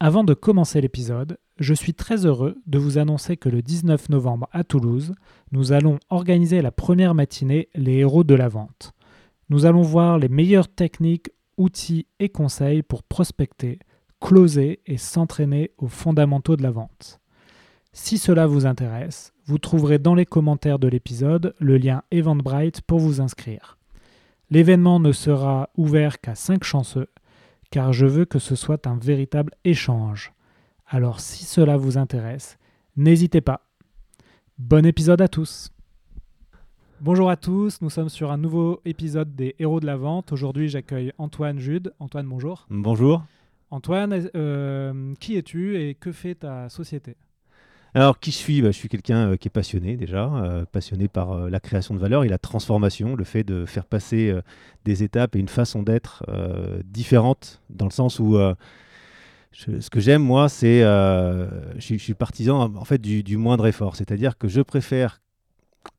Avant de commencer l'épisode, je suis très heureux de vous annoncer que le 19 novembre à Toulouse, nous allons organiser la première matinée Les héros de la vente. Nous allons voir les meilleures techniques, outils et conseils pour prospecter, closer et s'entraîner aux fondamentaux de la vente. Si cela vous intéresse, vous trouverez dans les commentaires de l'épisode le lien Eventbrite pour vous inscrire. L'événement ne sera ouvert qu'à 5 chanceux car je veux que ce soit un véritable échange. Alors si cela vous intéresse, n'hésitez pas. Bon épisode à tous. Bonjour à tous, nous sommes sur un nouveau épisode des Héros de la Vente. Aujourd'hui j'accueille Antoine Jude. Antoine, bonjour. Bonjour. Antoine, euh, qui es-tu et que fait ta société? Alors, qui je suis bah, Je suis quelqu'un euh, qui est passionné déjà, euh, passionné par euh, la création de valeur et la transformation, le fait de faire passer des étapes et une façon d'être différente, dans le sens où ce que j'aime, moi, c'est. Je, suis partisan en fait du, moindre effort. C'est-à-dire que je préfère,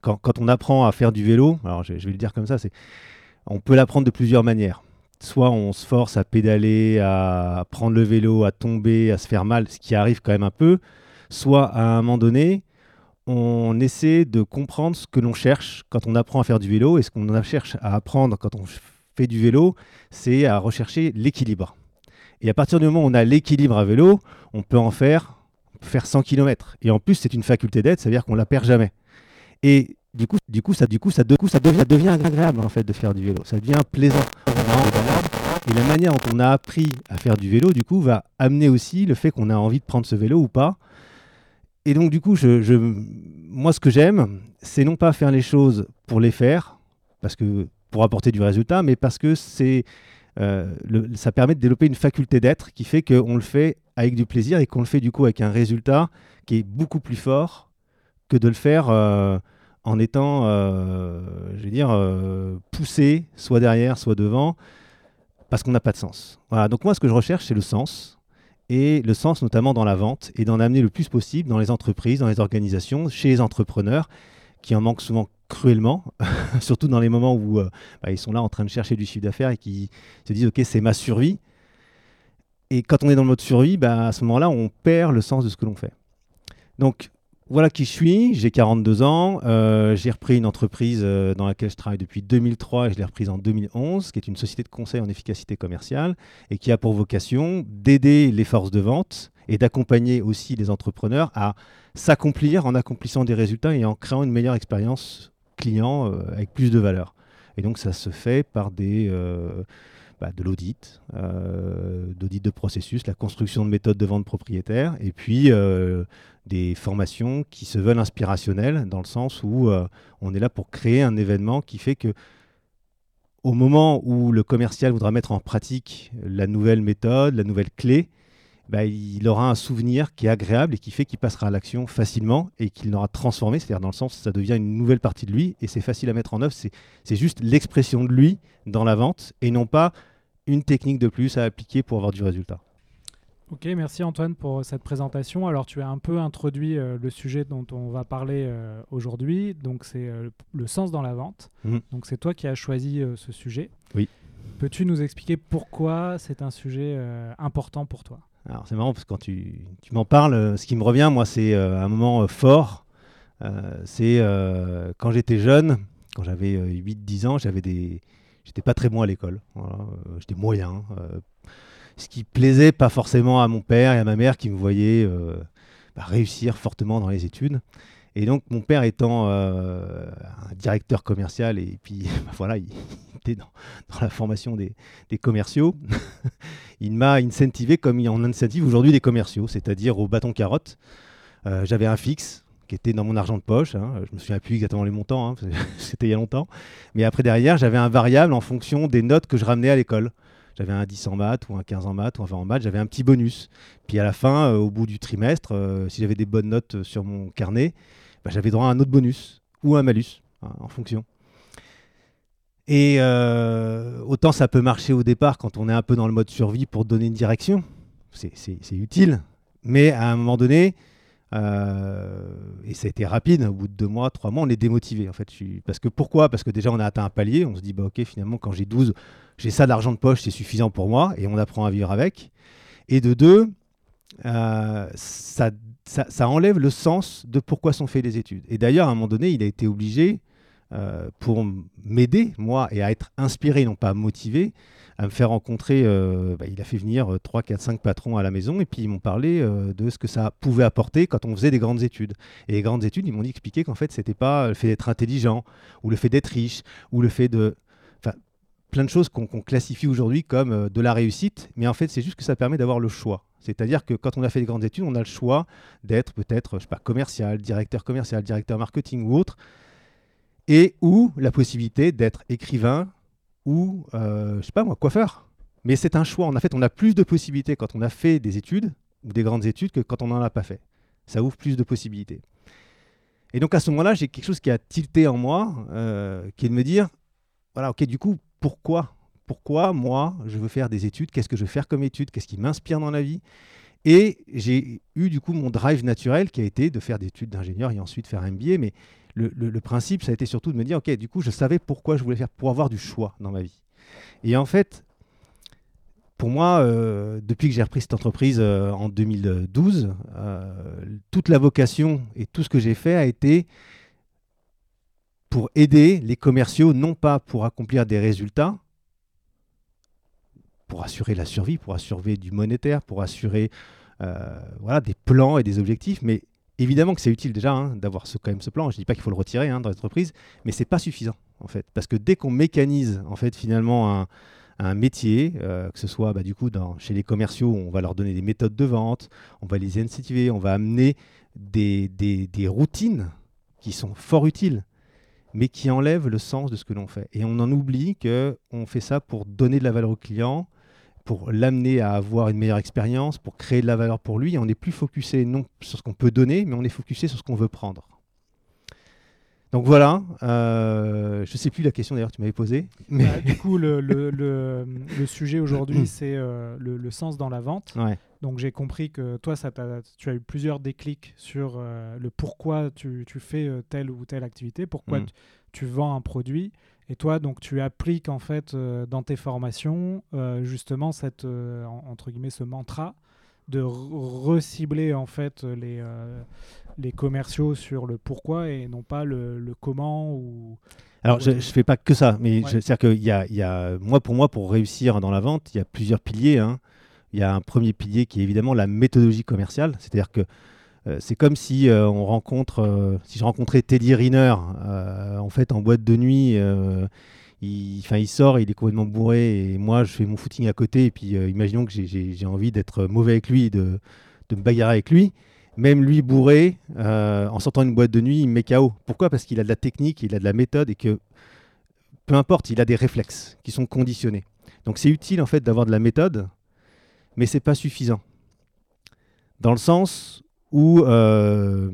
quand, on apprend à faire du vélo, alors je, je vais le dire comme ça, on peut l'apprendre de plusieurs manières. Soit on se force à pédaler, à prendre le vélo, à tomber, à se faire mal, ce qui arrive quand même un peu soit à un moment donné, on essaie de comprendre ce que l'on cherche quand on apprend à faire du vélo. Et ce qu'on cherche à apprendre quand on fait du vélo, c'est à rechercher l'équilibre. Et à partir du moment où on a l'équilibre à vélo, on peut en faire, faire 100 km. Et en plus, c'est une faculté d'être, c'est-à-dire qu'on la perd jamais. Et du coup, du coup, ça, du coup, ça, coup, ça, devient, devient agréable en fait de faire du vélo. Ça devient plaisant. Et la manière dont on a appris à faire du vélo, du coup, va amener aussi le fait qu'on a envie de prendre ce vélo ou pas et donc, du coup, je, moi, ce que j'aime, c'est non pas faire les choses pour les faire, parce que pour apporter du résultat, mais parce que euh, ça permet de développer une faculté d'être qui fait qu'on le fait avec du plaisir et qu'on le fait du coup avec un résultat qui est beaucoup plus fort que de le faire euh, en étant, euh, je vais dire, poussé, soit derrière, soit devant, parce qu'on n'a pas de sens. Voilà. Donc moi, ce que je recherche, c'est le sens et le sens notamment dans la vente et d'en amener le plus possible dans les entreprises, dans les organisations, chez les entrepreneurs qui en manquent souvent cruellement, surtout dans les moments où euh, bah, ils sont là en train de chercher du chiffre d'affaires et qui se disent ok c'est ma survie. Et quand on est dans le mode survie, bah, à ce moment-là on perd le sens de ce que l'on fait. Donc voilà qui je suis, j'ai 42 ans, euh, j'ai repris une entreprise euh, dans laquelle je travaille depuis 2003 et je l'ai reprise en 2011, qui est une société de conseil en efficacité commerciale et qui a pour vocation d'aider les forces de vente et d'accompagner aussi les entrepreneurs à s'accomplir en accomplissant des résultats et en créant une meilleure expérience client euh, avec plus de valeur. Et donc ça se fait par des bah, de l'audit, euh, d'audit de processus, la construction de méthodes de vente propriétaire, et puis euh, des formations qui se veulent inspirationnelles, dans le sens où euh, on est là pour créer un événement qui fait que au moment où le commercial voudra mettre en pratique la nouvelle méthode, la nouvelle clé, bah, il aura un souvenir qui est agréable et qui fait qu'il passera à l'action facilement et qu'il l'aura transformé, c'est-à-dire dans le sens ça devient une nouvelle partie de lui et c'est facile à mettre en œuvre, c'est juste l'expression de lui dans la vente et non pas une technique de plus à appliquer pour avoir du résultat. Ok, merci Antoine pour cette présentation. Alors tu as un peu introduit euh, le sujet dont on va parler euh, aujourd'hui, donc c'est euh, le sens dans la vente. Mhm. Donc c'est toi qui as choisi ce sujet. Oui. Peux-tu nous expliquer pourquoi c'est un sujet important pour toi? Alors c'est marrant parce que quand tu, m'en parles, ce qui me revient, moi, c'est un moment fort. c'est quand j'étais jeune, quand j'avais 8-10 ans, j'avais des, J'étais pas très bon à l'école. Euh, j'étais moyen. Euh, ce qui plaisait pas forcément à mon père et à ma mère qui me voyaient euh, bah, réussir fortement dans les études. Et donc, mon père étant un directeur commercial, et puis bah, voilà, il, était dans, la formation des, commerciaux, il m'a incentivé comme il en incentive aujourd'hui des commerciaux, c'est-à-dire au bâton carotte. J'avais un fixe, qui était dans mon argent de poche. Hein. Je me souviens plus exactement les montants, hein, c'était il y a longtemps. Mais après, derrière, j'avais un variable en fonction des notes que je ramenais à l'école. j'avais un 10 en maths ou un 15 en maths ou un 20 en maths, j'avais un petit bonus. Puis à la fin, au bout du trimestre, si j'avais des bonnes notes sur mon carnet, bah, j'avais droit à un autre bonus ou un malus, hein, en fonction. Et euh, autant ça peut marcher au départ quand on est un peu dans le mode survie pour donner une direction, c'est utile, mais à un moment donné, euh, et ça a été rapide, au bout de deux mois, trois mois, on est démotivé en fait. Parce que pourquoi? Parce que déjà on a atteint un palier, on se dit bah ok finalement quand j'ai 12, j'ai ça d'argent de poche, c'est suffisant pour moi, et on apprend à vivre avec. Et de deux, euh, ça, ça, enlève le sens de pourquoi sont faites les études. Et d'ailleurs à un moment donné, il a été obligé euh, pour m'aider, moi, et à être inspiré, non pas motivé, à me faire rencontrer. Euh, bah, il a fait venir 3, 4, 5 patrons à la maison et puis ils m'ont parlé euh, de ce que ça pouvait apporter quand on faisait des grandes études. Et les grandes études, ils m'ont expliqué qu'en fait, c'était pas le fait d'être intelligent ou le fait d'être riche ou le fait de. Enfin, plein de choses qu'on classifie aujourd'hui comme de la réussite, mais en fait, c'est juste que ça permet d'avoir le choix. C'est-à-dire que quand on a fait des grandes études, on a le choix d'être peut-être, je sais pas, commercial, directeur commercial, directeur marketing ou autre et ou la possibilité d'être écrivain ou, euh, je sais pas moi, coiffeur. Mais c'est un choix. En fait, on a plus de possibilités quand on a fait des études ou des grandes études que quand on n'en a pas fait. Ça ouvre plus de possibilités. Et donc à ce moment-là, j'ai quelque chose qui a tilté en moi, euh, qui est de me dire, voilà, ok, du coup, pourquoi Pourquoi moi, je veux faire des études Qu'est-ce que je veux faire comme études Qu'est-ce qui m'inspire dans la vie Et j'ai eu du coup mon drive naturel qui a été de faire des études d'ingénieur et ensuite faire un MBA. Mais le, principe, ça a été surtout de me dire, OK, du coup, je savais pourquoi je voulais faire, pour avoir du choix dans ma vie. Et en fait, pour moi, euh, depuis que j'ai repris cette entreprise euh, en 2012, euh, toute la vocation et tout ce que j'ai fait a été pour aider les commerciaux, non pas pour accomplir des résultats, pour assurer la survie, pour assurer du monétaire, pour assurer voilà, des plans et des objectifs, mais évidemment que c'est utile déjà hein, d'avoir ce, quand même ce plan. Je ne dis pas qu'il faut le retirer hein, dans l'entreprise, mais c'est pas suffisant en fait, parce que dès qu'on mécanise en fait finalement un, métier, euh, que ce soit bah, du coup chez les commerciaux, on va leur donner des méthodes de vente, on va les incentiver, on va amener des, des routines qui sont fort utiles, mais qui enlèvent le sens de ce que l'on fait. Et on en oublie que on fait ça pour donner de la valeur au client, pour l'amener à avoir une meilleure expérience, pour créer de la valeur pour lui. On n'est plus focusé non sur ce qu'on peut donner, mais on est focusé sur ce qu'on veut prendre. Donc voilà, euh, je ne sais plus la question d'ailleurs que tu m'avais posée. Mais... Bah, du coup, le, le, le, sujet aujourd'hui, c'est euh, le, sens dans la vente. Donc j'ai compris que toi, ça tu as eu plusieurs déclics sur euh, le pourquoi tu, tu, fais telle ou telle activité, pourquoi mm. tu, vends un produit. Et toi, donc, tu appliques en fait euh, dans tes formations euh, justement cette euh, entre guillemets ce mantra de recibler en fait les les commerciaux sur le pourquoi et non pas le, le comment ou. Alors, je ne fais pas que ça, mais c'est-à-dire qu'il y a, y a, moi, pour moi, pour réussir dans la vente, il y a plusieurs piliers. Hein. Il y a un premier pilier qui est évidemment la méthodologie commerciale, c'est-à-dire que c'est comme si euh, on rencontre, euh, si je rencontrais Teddy Riner en fait en boîte de nuit. il, sort, il est complètement bourré et moi je fais mon footing à côté et puis imaginons que j'ai envie d'être mauvais avec lui, de, me bagarrer avec lui. Même lui bourré, en sortant une boîte de nuit, il me met KO. Pourquoi? Parce qu'il a de la technique, il a de la méthode et que peu importe, il a des réflexes qui sont conditionnés. Donc c'est utile en fait d'avoir de la méthode, mais c'est pas suffisant. Dans le sens où, euh,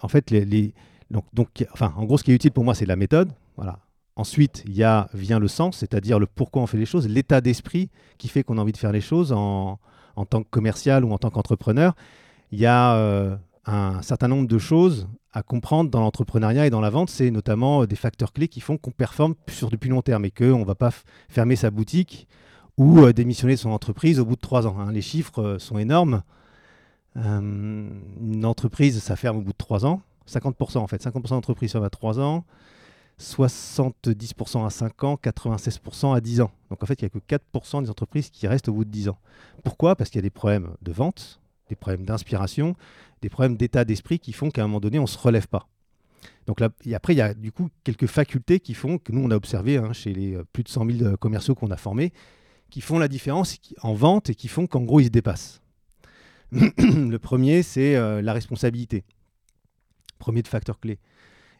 en fait, les, donc, enfin, en gros, ce qui est utile pour moi, c'est la méthode. Voilà. Ensuite, il y a, vient le sens, c'est-à-dire le pourquoi on fait les choses, l'état d'esprit qui fait qu'on a envie de faire les choses en, en tant que commercial ou en tant qu'entrepreneur. Il y a euh, un certain nombre de choses à comprendre dans l'entrepreneuriat et dans la vente. C'est notamment des facteurs clés qui font qu'on performe sur du plus long terme et qu'on ne va pas fermer sa boutique ou euh, démissionner son entreprise au bout de trois ans. Hein. Les chiffres sont énormes. Euh, une entreprise, ça ferme au bout de 3 ans. 50% en fait. 50% d'entreprises ferment à 3 ans. 70% à 5 ans, 96% à 10 ans. Donc en fait, il n'y a que 4% des entreprises qui restent au bout de 10 ans. Pourquoi? Parce qu'il y a des problèmes de vente, des problèmes d'inspiration, des problèmes d'état d'esprit qui font qu'à un moment donné, on ne se relève pas. Donc là, et après, il y a du coup quelques facultés qui font que nous, on a observé hein, chez les euh, plus de 100 000 euh, commerciaux qu'on a formés, qui font la différence en vente et qui font qu'en gros, ils se dépassent. le premier, c'est euh, la responsabilité. Premier de facteur clé.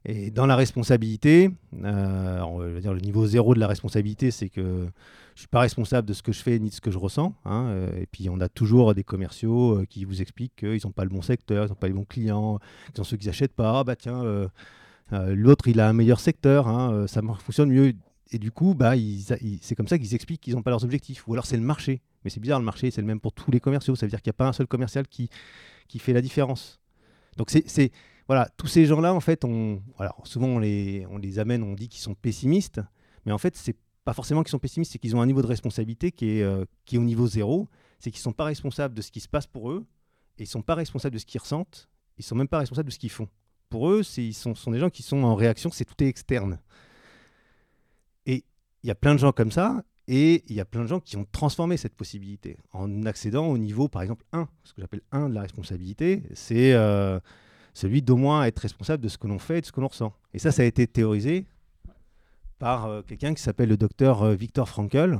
Et dans la responsabilité, euh, on va dire le niveau zéro de la responsabilité, c'est que je ne suis pas responsable de ce que je fais ni de ce que je ressens. hein. Euh, et puis on a toujours des commerciaux qui vous expliquent qu'ils n'ont pas le bon secteur, ils n'ont pas les bons clients, qu'ils sont ceux qui n'achètent pas. Ah bah tiens, l'autre il a un meilleur secteur, hein, ça fonctionne mieux. Et du coup, bah, c'est comme ça qu'ils expliquent qu'ils n'ont pas leurs objectifs. Ou alors c'est le marché. Mais c'est bizarre, le marché, c'est le même pour tous les commerciaux. Ça veut dire qu'il n'y a pas un seul commercial qui, qui fait la différence. Donc c'est, voilà, tous ces gens-là, en fait, on, alors souvent on les, on les amène, on dit qu'ils sont pessimistes, mais en fait, c'est pas forcément qu'ils sont pessimistes, c'est qu'ils ont un niveau de responsabilité qui est, euh, qui est au niveau zéro. C'est qu'ils sont pas responsables de ce qui se passe pour eux, et ils sont pas responsables de ce qu'ils ressentent, ils sont même pas responsables de ce qu'ils font. Pour eux, ils sont, sont des gens qui sont en réaction, c'est tout est externe. Et il y a plein de gens comme ça, et il y a plein de gens qui ont transformé cette possibilité en accédant au niveau, par exemple, 1. Ce que j'appelle 1 de la responsabilité, c'est euh, celui d'au moins être responsable de ce que l'on fait et de ce que l'on ressent. Et ça, ça a été théorisé par euh, quelqu'un qui s'appelle le docteur euh, Viktor Frankl,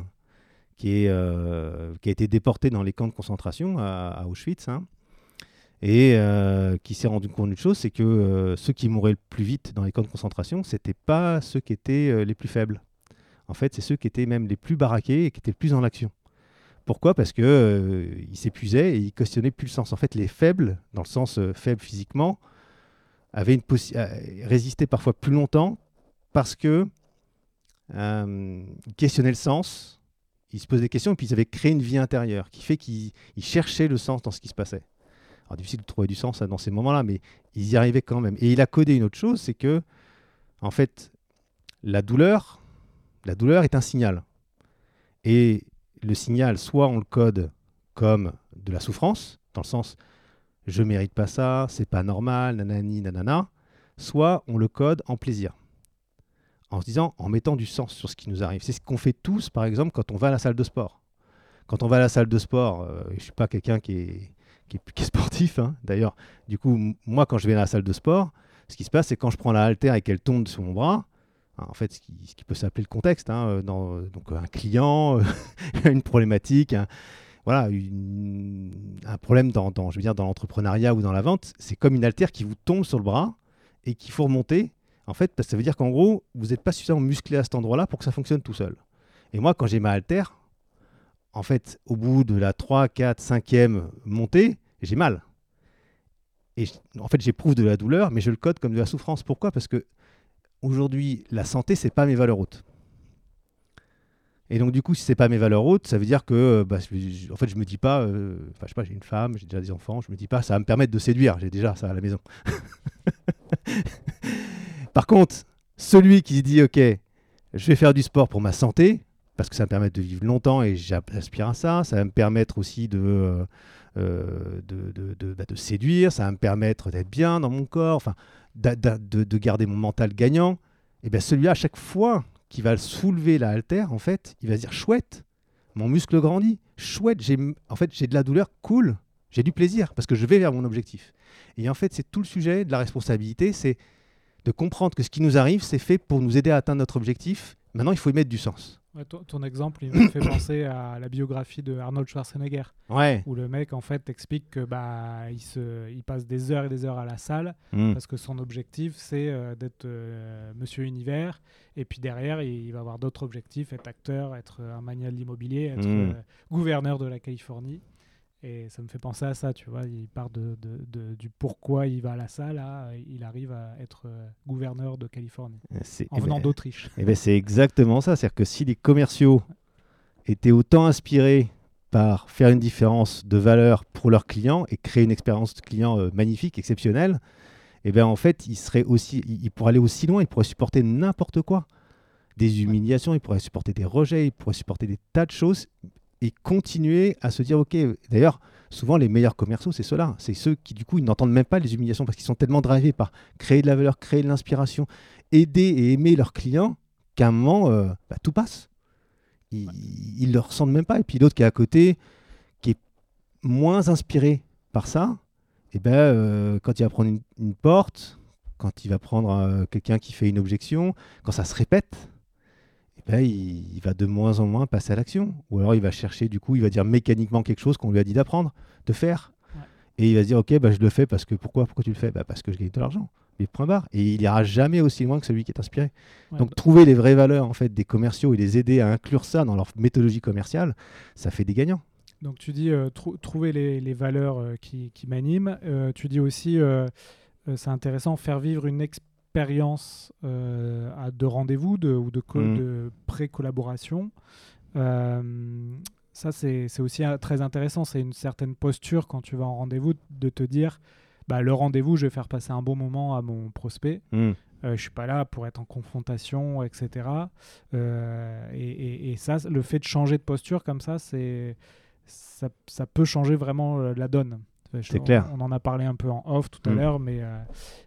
qui, a été déporté dans les camps de concentration à, Auschwitz, hein, et qui s'est rendu compte d'une chose, c'est que ceux qui mouraient le plus vite dans les camps de concentration, c'était pas ceux qui étaient les plus faibles. En fait, c'est ceux qui étaient même les plus baraqués et qui étaient le plus en action. Pourquoi? Parce que euh, ils s'épuisaient et ils questionnaient plus le sens. En fait, les faibles, dans le sens euh, faible physiquement, avaient euh, résistaient parfois plus longtemps parce que questionnaient le sens, ils se posaient des questions et puis ils avaient créé une vie intérieure qui fait qu'ils ils cherchaient le sens dans ce qui se passait. Alors difficile de trouver du sens hein, dans ces moments-là, mais ils y arrivaient quand même. Et il a codé une autre chose, c'est que en fait, la douleur, la douleur est un signal. Et le signal, soit on le code comme de la souffrance, dans le sens je mérite pas ça, c'est pas normal, nanani, nanana, soit on le code en plaisir. En se disant, en mettant du sens sur ce qui nous arrive. C'est ce qu'on fait tous, par exemple, quand on va à la salle de sport. Quand on va à la salle de sport, euh, je ne suis pas quelqu'un qui est, sportif. hein. D'ailleurs, du coup, moi, quand je vais à la salle de sport, ce qui se passe, c'est quand je prends la haltère et qu'elle tombe sur mon bras, en fait, ce qui, ce qui peut s'appeler le contexte, hein, euh, dans, donc un client, une problématique, un- voilà, un problème dans, je veux dire, dans l'entrepreneuriat ou dans la vente, c'est comme une haltère qui vous tombe sur le bras et qu'il faut remonter. En fait, parce que ça veut dire qu'en gros, vous n'êtes pas suffisamment musclé à cet endroit-là pour que ça fonctionne tout seul. Et moi, quand j'ai ma haltère, en fait, au bout de la 3, 4, 5e montée, j'ai mal. Et en fait, j'éprouve de la douleur, mais je le code comme de la souffrance. Pourquoi? Parce que aujourd'hui, la santé, c'est pas mes valeurs hautes. Et donc, du coup, si c'est pas mes valeurs hautes, ça veut dire que, euh, bah, je- en fait, je me dis pas, euh, je sais pas, j'ai une femme, j'ai déjà des enfants, je me dis pas, ça va me permettre de séduire. J'ai déjà ça à la maison. Par contre, celui qui dit, ok, je vais faire du sport pour ma santé, parce que ça me permettre de vivre longtemps et j'aspire à ça, ça va me permettre aussi de, euh, euh, de- bah, de séduire, ça va me permettre d'être bien dans mon corps, enfin, de, de garder mon mental gagnant. Et bien celui-là, à chaque fois qu'il va soulever la haltère, en fait, il va se dire, chouette, mon muscle grandit, chouette, j'ai, en fait, j'ai de la douleur, cool, j'ai du plaisir, parce que je vais vers mon objectif. Et en fait, c'est tout le sujet de la responsabilité, c'est de comprendre que ce qui nous arrive, c'est fait pour nous aider à atteindre notre objectif. Maintenant, il faut y mettre du sens. Ouais, ton, ton exemple, il me fait penser à la biographie de Arnold Schwarzenegger, Ouais. où le mec en fait explique que bah il se, il passe des heures et des heures à la salle Mm. parce que son objectif c'est euh, d'être euh, Monsieur Univers et puis derrière il, il va avoir d'autres objectifs, être acteur, être un magnat de l'immobilier, être Mm. euh, gouverneur de la Californie. Et ça me fait penser à ça, tu vois. Il part de, de- de- du pourquoi il va à la salle, à, il arrive à être euh, gouverneur de Californie C'est, en eh venant ben, d'Autriche. eh ben, c'est exactement ça. C'est-à-dire que si les commerciaux étaient autant inspirés par faire une différence de valeur pour leurs clients et créer une expérience client euh, magnifique, exceptionnelle, eh ben, en fait, ils, seraient aussi, ils, ils pourraient aller aussi loin, ils pourraient supporter n'importe quoi. Des humiliations, ils pourraient supporter des rejets, ils pourraient supporter des tas de choses et continuer à se dire, OK, d'ailleurs, souvent les meilleurs commerciaux, c'est ceux-là. C'est ceux qui, du coup, ils n'entendent même pas les humiliations parce qu'ils sont tellement drivés par créer de la valeur, créer de l'inspiration, aider et aimer leurs clients qu'à un moment, euh, bah, tout passe. Ils ne le ressentent même pas. Et puis l'autre qui est à côté, qui est moins inspiré par ça, et ben, euh, quand il va prendre une, une porte, quand il va prendre euh, quelqu'un qui fait une objection, quand ça se répète, eh ben, il, il va de moins en moins passer à l'action. Ou alors il va chercher, du coup, il va dire mécaniquement quelque chose qu'on lui a dit d'apprendre, de faire. Ouais. Et il va se dire, ok, bah, je le fais parce que pourquoi Pourquoi tu le fais? Bah, Parce que je gagne de l'argent. mais point barre. Et il ira jamais aussi loin que celui qui est inspiré. Donc trouver les vraies valeurs en fait des commerciaux et les aider à inclure ça dans leur méthodologie commerciale, ça fait des gagnants. Donc tu dis euh, trouver les, valeurs euh, qui, m'animent. Euh, tu dis aussi, c'est intéressant, faire vivre une expérience de rendez-vous ou de, mmh. de pré-collaboration. ça, c'est aussi très intéressant. C'est une certaine posture quand tu vas en rendez-vous de te dire, bah, le rendez-vous, je vais faire passer un bon moment à mon prospect. Mmh. Euh, je suis pas là pour être en confrontation, etc. Euh, et, et, ça, le fait de changer de posture comme ça, c'est ça, ça, peut changer vraiment euh, la donne. C'est clair. On en a parlé un peu en off tout à mm. l'heure, mais, euh,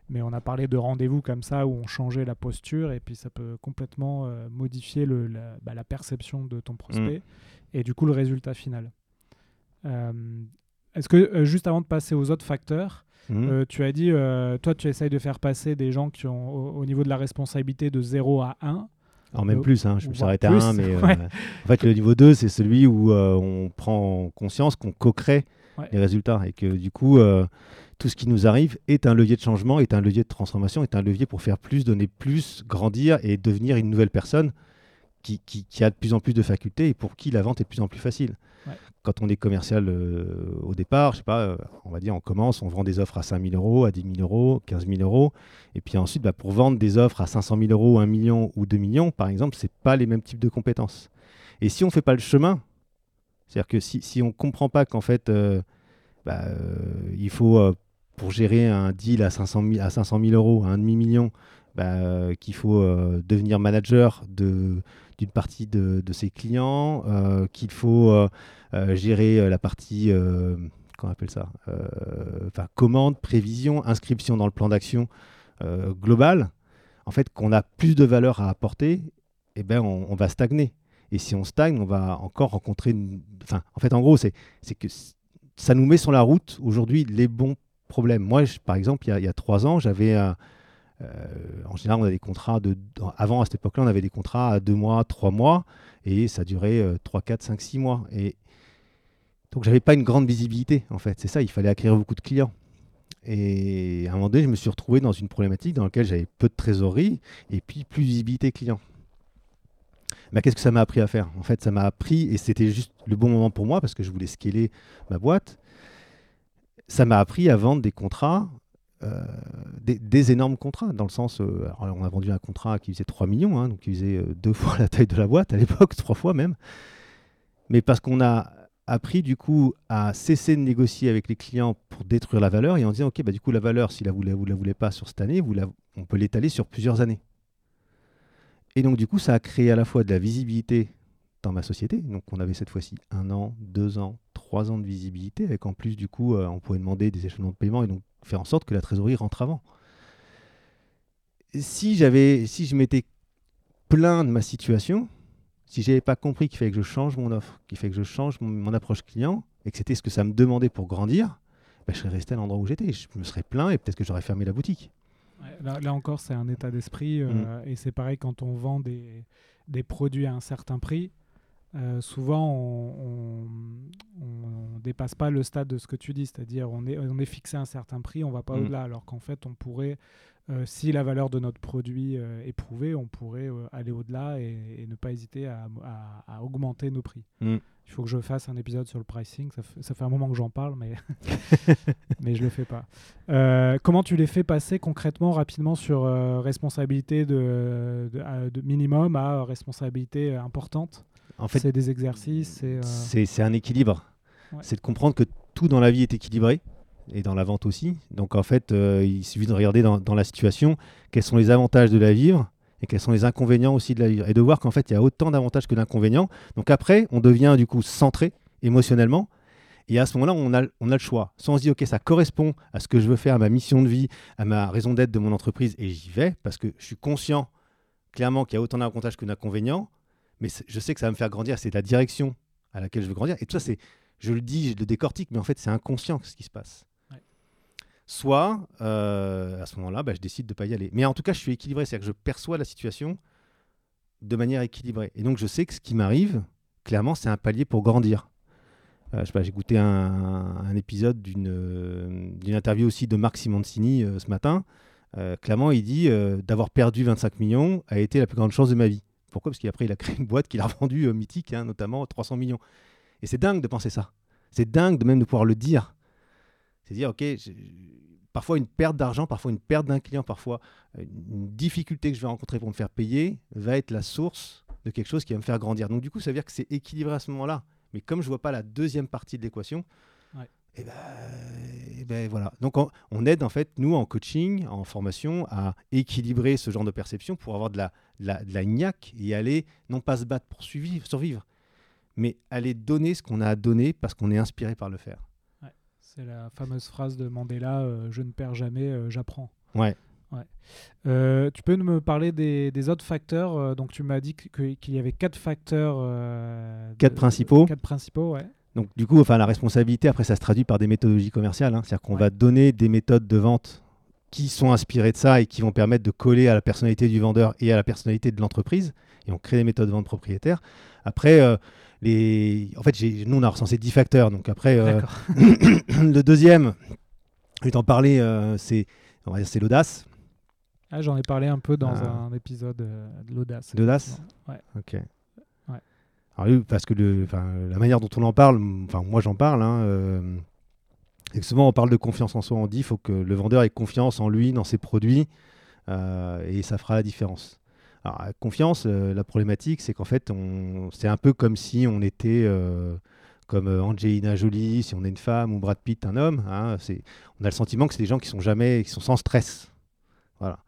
mais on a parlé de rendez-vous comme ça où on changeait la posture et puis ça peut complètement modifier le, la, bah, la, perception de ton prospect mm. et du coup le résultat final. Est-ce que, juste avant de passer aux autres facteurs. Euh, tu as dit, euh, toi, tu essayes de faire passer des gens qui ont au, niveau de la responsabilité de 0 à 1. Alors même euh, plus, hein, je me suis arrêté à 1, mais en fait le niveau 2, c'est celui où on prend conscience qu'on co-crée les résultats et que du coup, tout ce qui nous arrive est un levier de changement, est un levier de transformation, est un levier pour faire plus, donner plus, grandir et devenir une nouvelle personne qui, qui, a de plus en plus de facultés et pour qui la vente est de plus en plus facile. Quand on est commercial euh, au départ, je sais pas, euh, on va dire, on commence, on vend des offres à 5 000 euros, à 10 000 euros, 15 000 euros. Et puis ensuite, bah, pour vendre des offres à 500 000 euros, 1 million ou 2 millions, par exemple, ce pas les mêmes types de compétences. Et si on ne fait pas le chemin, c'est-à-dire que si, on ne comprend pas qu'en fait, euh, bah, il faut, pour gérer un deal à 500 000, à 500 000 euros, à 1,5 million, bah, qu'il faut devenir manager d'une partie de, ses clients, euh, qu'il faut euh, euh, gérer la partie, comment on appelle ça, commande, prévision, inscription dans le plan d'action global. En fait, qu'on a plus de valeur à apporter, eh ben, on, va stagner. Et si on stagne, on va encore rencontrer. Enfin, en fait, en gros, c'est que ça nous met sur la route aujourd'hui les bons problèmes. Moi, par exemple, il y, a, trois ans, j'avais un, euh, en général, on a des contrats de. Avant, à cette époque-là, on avait des contrats à deux mois, trois mois, et ça durait 3, 4, 5, 6 mois. Et donc, j'avais pas une grande visibilité, en fait. C'est ça, il fallait acquérir beaucoup de clients. Et à un moment donné, je me suis retrouvé dans une problématique dans laquelle j'avais peu de trésorerie et puis plus de visibilité client. Qu'est-ce que ça m'a appris à faire? En fait, ça m'a appris, et c'était juste le bon moment pour moi parce que je voulais scaler ma boîte. Ça m'a appris à vendre des contrats euh, des, énormes contrats, dans le sens, euh, on a vendu un contrat qui faisait 3 millions, hein, donc qui faisait euh, deux fois la taille de la boîte à l'époque, trois fois même. Mais parce qu'on a appris du coup à cesser de négocier avec les clients pour détruire la valeur et en disant, ok, bah, du coup la valeur, si la vous ne la, voulez pas sur cette année, vous on peut l'étaler sur plusieurs années. Et donc du coup, ça a créé à la fois de la visibilité dans ma société. Donc on avait cette fois-ci un an, deux ans, trois ans de visibilité, avec en plus du coup, on pouvait demander des échelons de paiement et donc faire en sorte que la trésorerie rentre avant. Si si je m'étais plaint de ma situation, si j'avais pas compris qu'il fallait que je change mon offre, qu'il fallait que je change mon, approche client, et que c'était ce que ça me demandait pour grandir, ben, je serais resté à l'endroit où j'étais. Je me serais plaint et peut-être que j'aurais fermé la boutique. Là, encore, c'est un état d'esprit. Euh, mm. Et c'est pareil quand on vend des, des, produits à un certain prix. Euh, souvent, on ne dépasse pas le stade de ce que tu dis, c'est-à-dire on est, on est fixé à un certain prix, on va pas mm. au-delà, alors qu'en fait, on pourrait, euh, si la valeur de notre produit euh, est prouvée, on pourrait aller au-delà et, ne pas hésiter à, à, augmenter nos prix. Mm. Il faut que je fasse un épisode sur le pricing, ça, ça fait un moment que j'en parle, mais, mais je le fais pas. comment tu les fais passer concrètement, rapidement, sur responsabilité de, de, de, minimum à responsabilité importante? En fait, c'est des exercices. Euh, c'est un équilibre. C'est de comprendre que tout dans la vie est équilibré et dans la vente aussi. Donc en fait, euh, il suffit de regarder dans, la situation quels sont les avantages de la vivre et quels sont les inconvénients aussi de la vivre. Et de voir qu'en fait, il y a autant d'avantages que d'inconvénients. Donc après, on devient du coup centré émotionnellement. Et à ce moment-là, on a, on a le choix. Soit on se dit, OK, ça correspond à ce que je veux faire, à ma mission de vie, à ma raison d'être de mon entreprise, et j'y vais, parce que je suis conscient clairement qu'il y a autant d'avantages que d'inconvénients mais je sais que ça va me faire grandir, c'est la direction à laquelle je veux grandir. Et tout ça, c'est, je le dis, je le décortique, mais en fait, c'est inconscient ce qui se passe. Soit, euh, à ce moment-là, bah, je décide de ne pas y aller. Mais en tout cas, je suis équilibré, c'est-à-dire que je perçois la situation de manière équilibrée. Et donc, je sais que ce qui m'arrive, clairement, c'est un palier pour grandir. Euh, j'ai écouté un, épisode d'une, d'une interview aussi de Marc Simoncini euh, ce matin, euh, clairement, il dit euh, d'avoir perdu 25 millions a été la plus grande chance de ma vie. Pourquoi? Parce qu'après, il a créé une boîte qu'il a revendue euh, mythique, hein, notamment 300 millions. Et c'est dingue de penser ça. C'est dingue de même de pouvoir le dire. C'est dire, OK, parfois une perte d'argent, parfois une perte d'un client, parfois une difficulté que je vais rencontrer pour me faire payer va être la source de quelque chose qui va me faire grandir. Donc du coup, ça veut dire que c'est équilibré à ce moment-là. Mais comme je ne vois pas la deuxième partie de l'équation, et eh ben, eh ben, voilà. Donc on, aide en fait nous en coaching, en formation, à équilibrer ce genre de perception pour avoir de la, de la, et aller non pas se battre pour survivre, mais aller donner ce qu'on a à donner parce qu'on est inspiré par le faire. C'est la fameuse phrase de Mandela euh, je ne perds jamais, euh, j'apprends. Ouais. Ouais. Euh, tu peux me parler des, autres facteurs Donc, tu m'as dit qu'il y avait quatre facteurs. quatre principaux. Quatre principaux, ouais. Donc du coup, enfin, la responsabilité, après, ça se traduit par des méthodologies commerciales. Hein. C'est-à-dire qu'on va donner des méthodes de vente qui sont inspirées de ça et qui vont permettre de coller à la personnalité du vendeur et à la personnalité de l'entreprise. Et on crée des méthodes de vente propriétaires. Après, les... en fait, nous, on a recensé 10 facteurs. Donc après, euh, le deuxième, je vais t'en parler, euh, c'est l'audace. Ah, J'en ai parlé un peu dans ah. un épisode de l'audace. L'audace Ouais. Ok parce que la manière dont on en parle, enfin moi j'en parle, hein, euh, et souvent on parle de confiance en soi, on dit qu'il faut que le vendeur ait confiance en lui, dans ses produits, euh, et ça fera la différence. Alors, confiance, euh, la problématique, c'est qu'en fait, c'est un peu comme si on était comme Angelina Jolie, si on est une femme, ou Brad Pitt, un homme. Hein, on a le sentiment que c'est des gens qui sont jamais, qui sont sans stress. Voilà.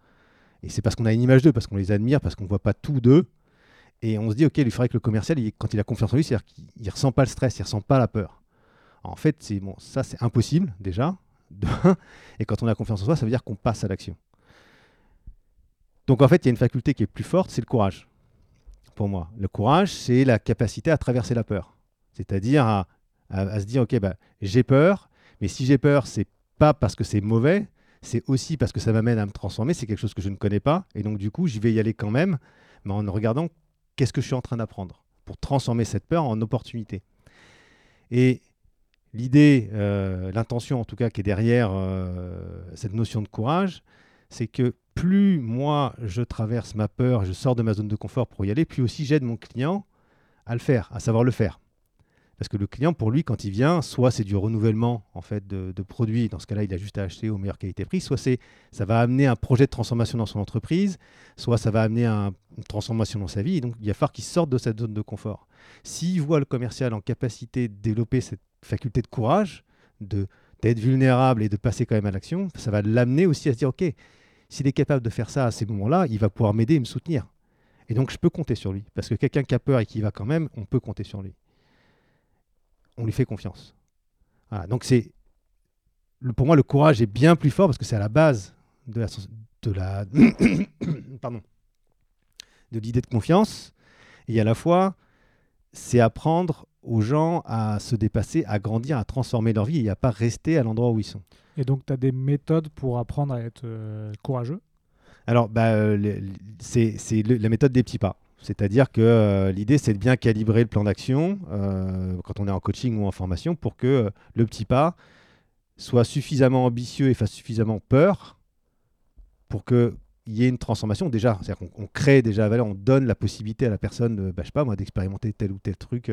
Et c'est parce qu'on a une image d'eux, parce qu'on les admire, parce qu'on ne voit pas tout d'eux, et on se dit, OK, il faudrait que le commercial, quand il a confiance en lui, c'est-à-dire qu'il ne ressent pas le stress, il ne ressent pas la peur. En fait, bon, ça, c'est impossible déjà. et quand on a confiance en soi, ça veut dire qu'on passe à l'action. Donc en fait, il y a une faculté qui est plus forte, c'est le courage. Pour moi, le courage, c'est la capacité à traverser la peur. C'est-à-dire à, se dire, OK, bah, j'ai peur, mais si j'ai peur, c'est pas parce que c'est mauvais, c'est aussi parce que ça m'amène à me transformer, c'est quelque chose que je ne connais pas, et donc du coup, j'y vais y aller quand même, mais en regardant qu'est-ce que je suis en train d'apprendre pour transformer cette peur en opportunité. Et l'idée, euh, l'intention en tout cas qui est derrière euh, cette notion de courage, c'est que plus moi je traverse ma peur, je sors de ma zone de confort pour y aller, plus aussi j'aide mon client à le faire, à savoir le faire. Parce que le client, pour lui, quand il vient, soit c'est du renouvellement en fait de, produits, dans ce cas-là, il a juste à acheter au meilleure qualité-prix, soit c'est ça va amener un projet de transformation dans son entreprise, soit ça va amener une transformation dans sa vie. Et donc, il va falloir qu'il sorte de cette zone de confort. S'il voit le commercial en capacité de développer cette faculté de courage, de d'être vulnérable et de passer quand même à l'action, ça va l'amener aussi à se dire, OK, s'il est capable de faire ça à ces moments-là, il va pouvoir m'aider et me soutenir. Et donc, je peux compter sur lui. Parce que quelqu'un qui a peur et qui va quand même, on peut compter sur lui on lui fait confiance. donc c'est pour moi le courage est bien plus fort parce que c'est à la base de de l'idée de confiance et à la fois c'est apprendre aux gens à se dépasser, à grandir, à transformer leur vie et à pas rester à l'endroit où ils sont. Et donc tu as des méthodes pour apprendre à être euh, courageux? Alors bah, euh, c'est la méthode des petits pas. C'est-à-dire que euh, l'idée, c'est de bien calibrer le plan d'action euh, quand on est en coaching ou en formation pour que euh, le petit pas soit suffisamment ambitieux et fasse suffisamment peur pour qu'il y ait une transformation. Déjà, c'est-à-dire qu'on crée déjà la valeur, on donne la possibilité à la personne, bah, pas moi, d'expérimenter tel ou tel truc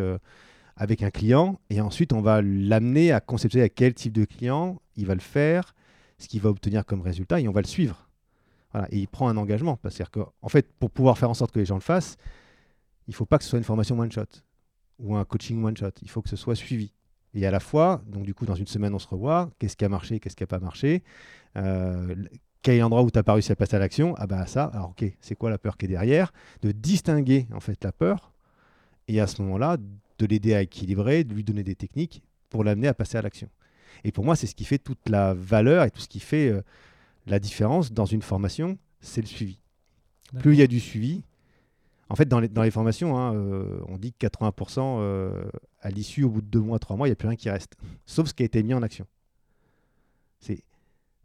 avec un client. Et ensuite, on va l'amener à conceptualiser à quel type de client il va le faire, ce qu'il va obtenir comme résultat, et on va le suivre et il prend un engagement. Parce qu'en fait, pour pouvoir faire en sorte que les gens le fassent, il ne faut pas que ce soit une formation one-shot ou un coaching one-shot. Il faut que ce soit suivi. Et à la fois, donc du coup, dans une semaine, on se revoit. Qu'est-ce qui a marché, qu'est-ce qui n'a pas marché? Euh, Quel est l'endroit où tu n'as pas réussi à passer à l'action? Ah bah ça, alors ok, c'est quoi la peur qui est derrière? De distinguer en fait la peur et à ce moment-là, de l'aider à équilibrer, de lui donner des techniques pour l'amener à passer à l'action. Et pour moi, c'est ce qui fait toute la valeur et tout ce qui fait euh, la différence dans une formation, c'est le suivi. Plus il y a du suivi, en fait, dans les, dans les formations, hein, euh, on dit que 80% euh, à l'issue, au bout de deux mois, trois mois, il n'y a plus rien qui reste, sauf ce qui a été mis en action. C'est,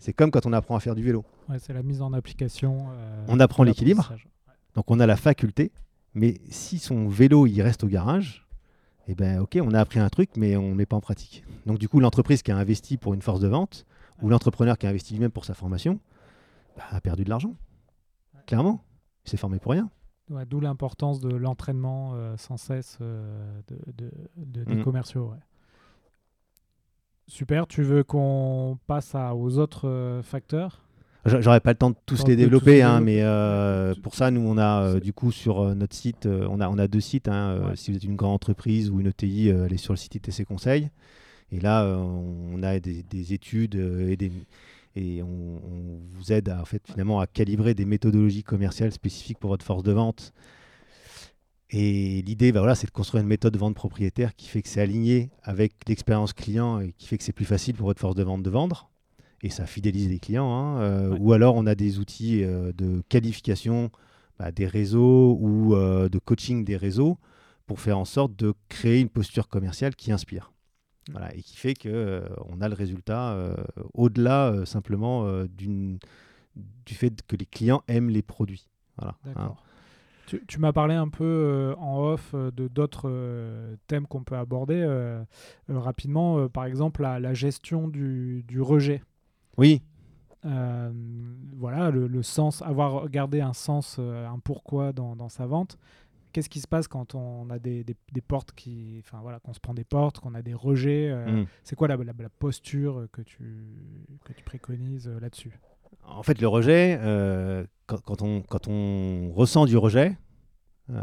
c'est comme quand on apprend à faire du vélo. c'est la mise en application. Euh, on apprend l'équilibre, donc on a la faculté, mais si son vélo il reste au garage, eh ben ok, on a appris un truc, mais on ne met pas en pratique. Donc du coup, l'entreprise qui a investi pour une force de vente, ou l'entrepreneur qui a investi lui-même pour sa formation, bah, a perdu de l'argent. Clairement. Il s'est formé pour rien. Ouais, D'où l'importance de l'entraînement euh, sans cesse euh, de, de- de- des Mm. commerciaux. ouais. Super, tu veux qu'on passe à- aux autres euh, facteurs? J'a- J'aurais pas le temps de tous les tous développer, hein, mais euh, pour ça, nous, on a euh, du coup sur notre site, euh, on, a, on a deux sites. hein, Ouais. Si vous êtes une grande entreprise ou une ETI, allez sur le site ITC Conseil. Et là, on a des, des études et, des, et on, on vous aide à, en fait, finalement à calibrer des méthodologies commerciales spécifiques pour votre force de vente. Et l'idée, bah voilà, c'est de construire une méthode de vente propriétaire qui fait que c'est aligné avec l'expérience client et qui fait que c'est plus facile pour votre force de vente de vendre. Et ça fidélise les clients. hein, euh, Ouais. Ou alors, on a des outils euh, de qualification bah, des réseaux ou euh, de coaching des réseaux pour faire en sorte de créer une posture commerciale qui inspire. Voilà, et qui fait que euh, on a le résultat euh, au-delà euh, simplement d'une- du fait que les clients aiment les produits. Voilà, hein. Tu, tu m'as parlé un peu euh, en off euh, de d'autres euh, thèmes qu'on peut aborder euh, rapidement. par exemple, la, la gestion du, du rejet. Oui, voilà, le, le sens, avoir gardé un sens, un pourquoi dans, dans sa vente. Qu'est-ce qui se passe quand on a des, des- des portes qui, enfin voilà, qu'on se prend des portes, qu'on a des rejets Mm. C'est quoi la, la- la posture que tu, que tu préconises là-dessus? En fait, le rejet, euh, quand, on, ressent du rejet, il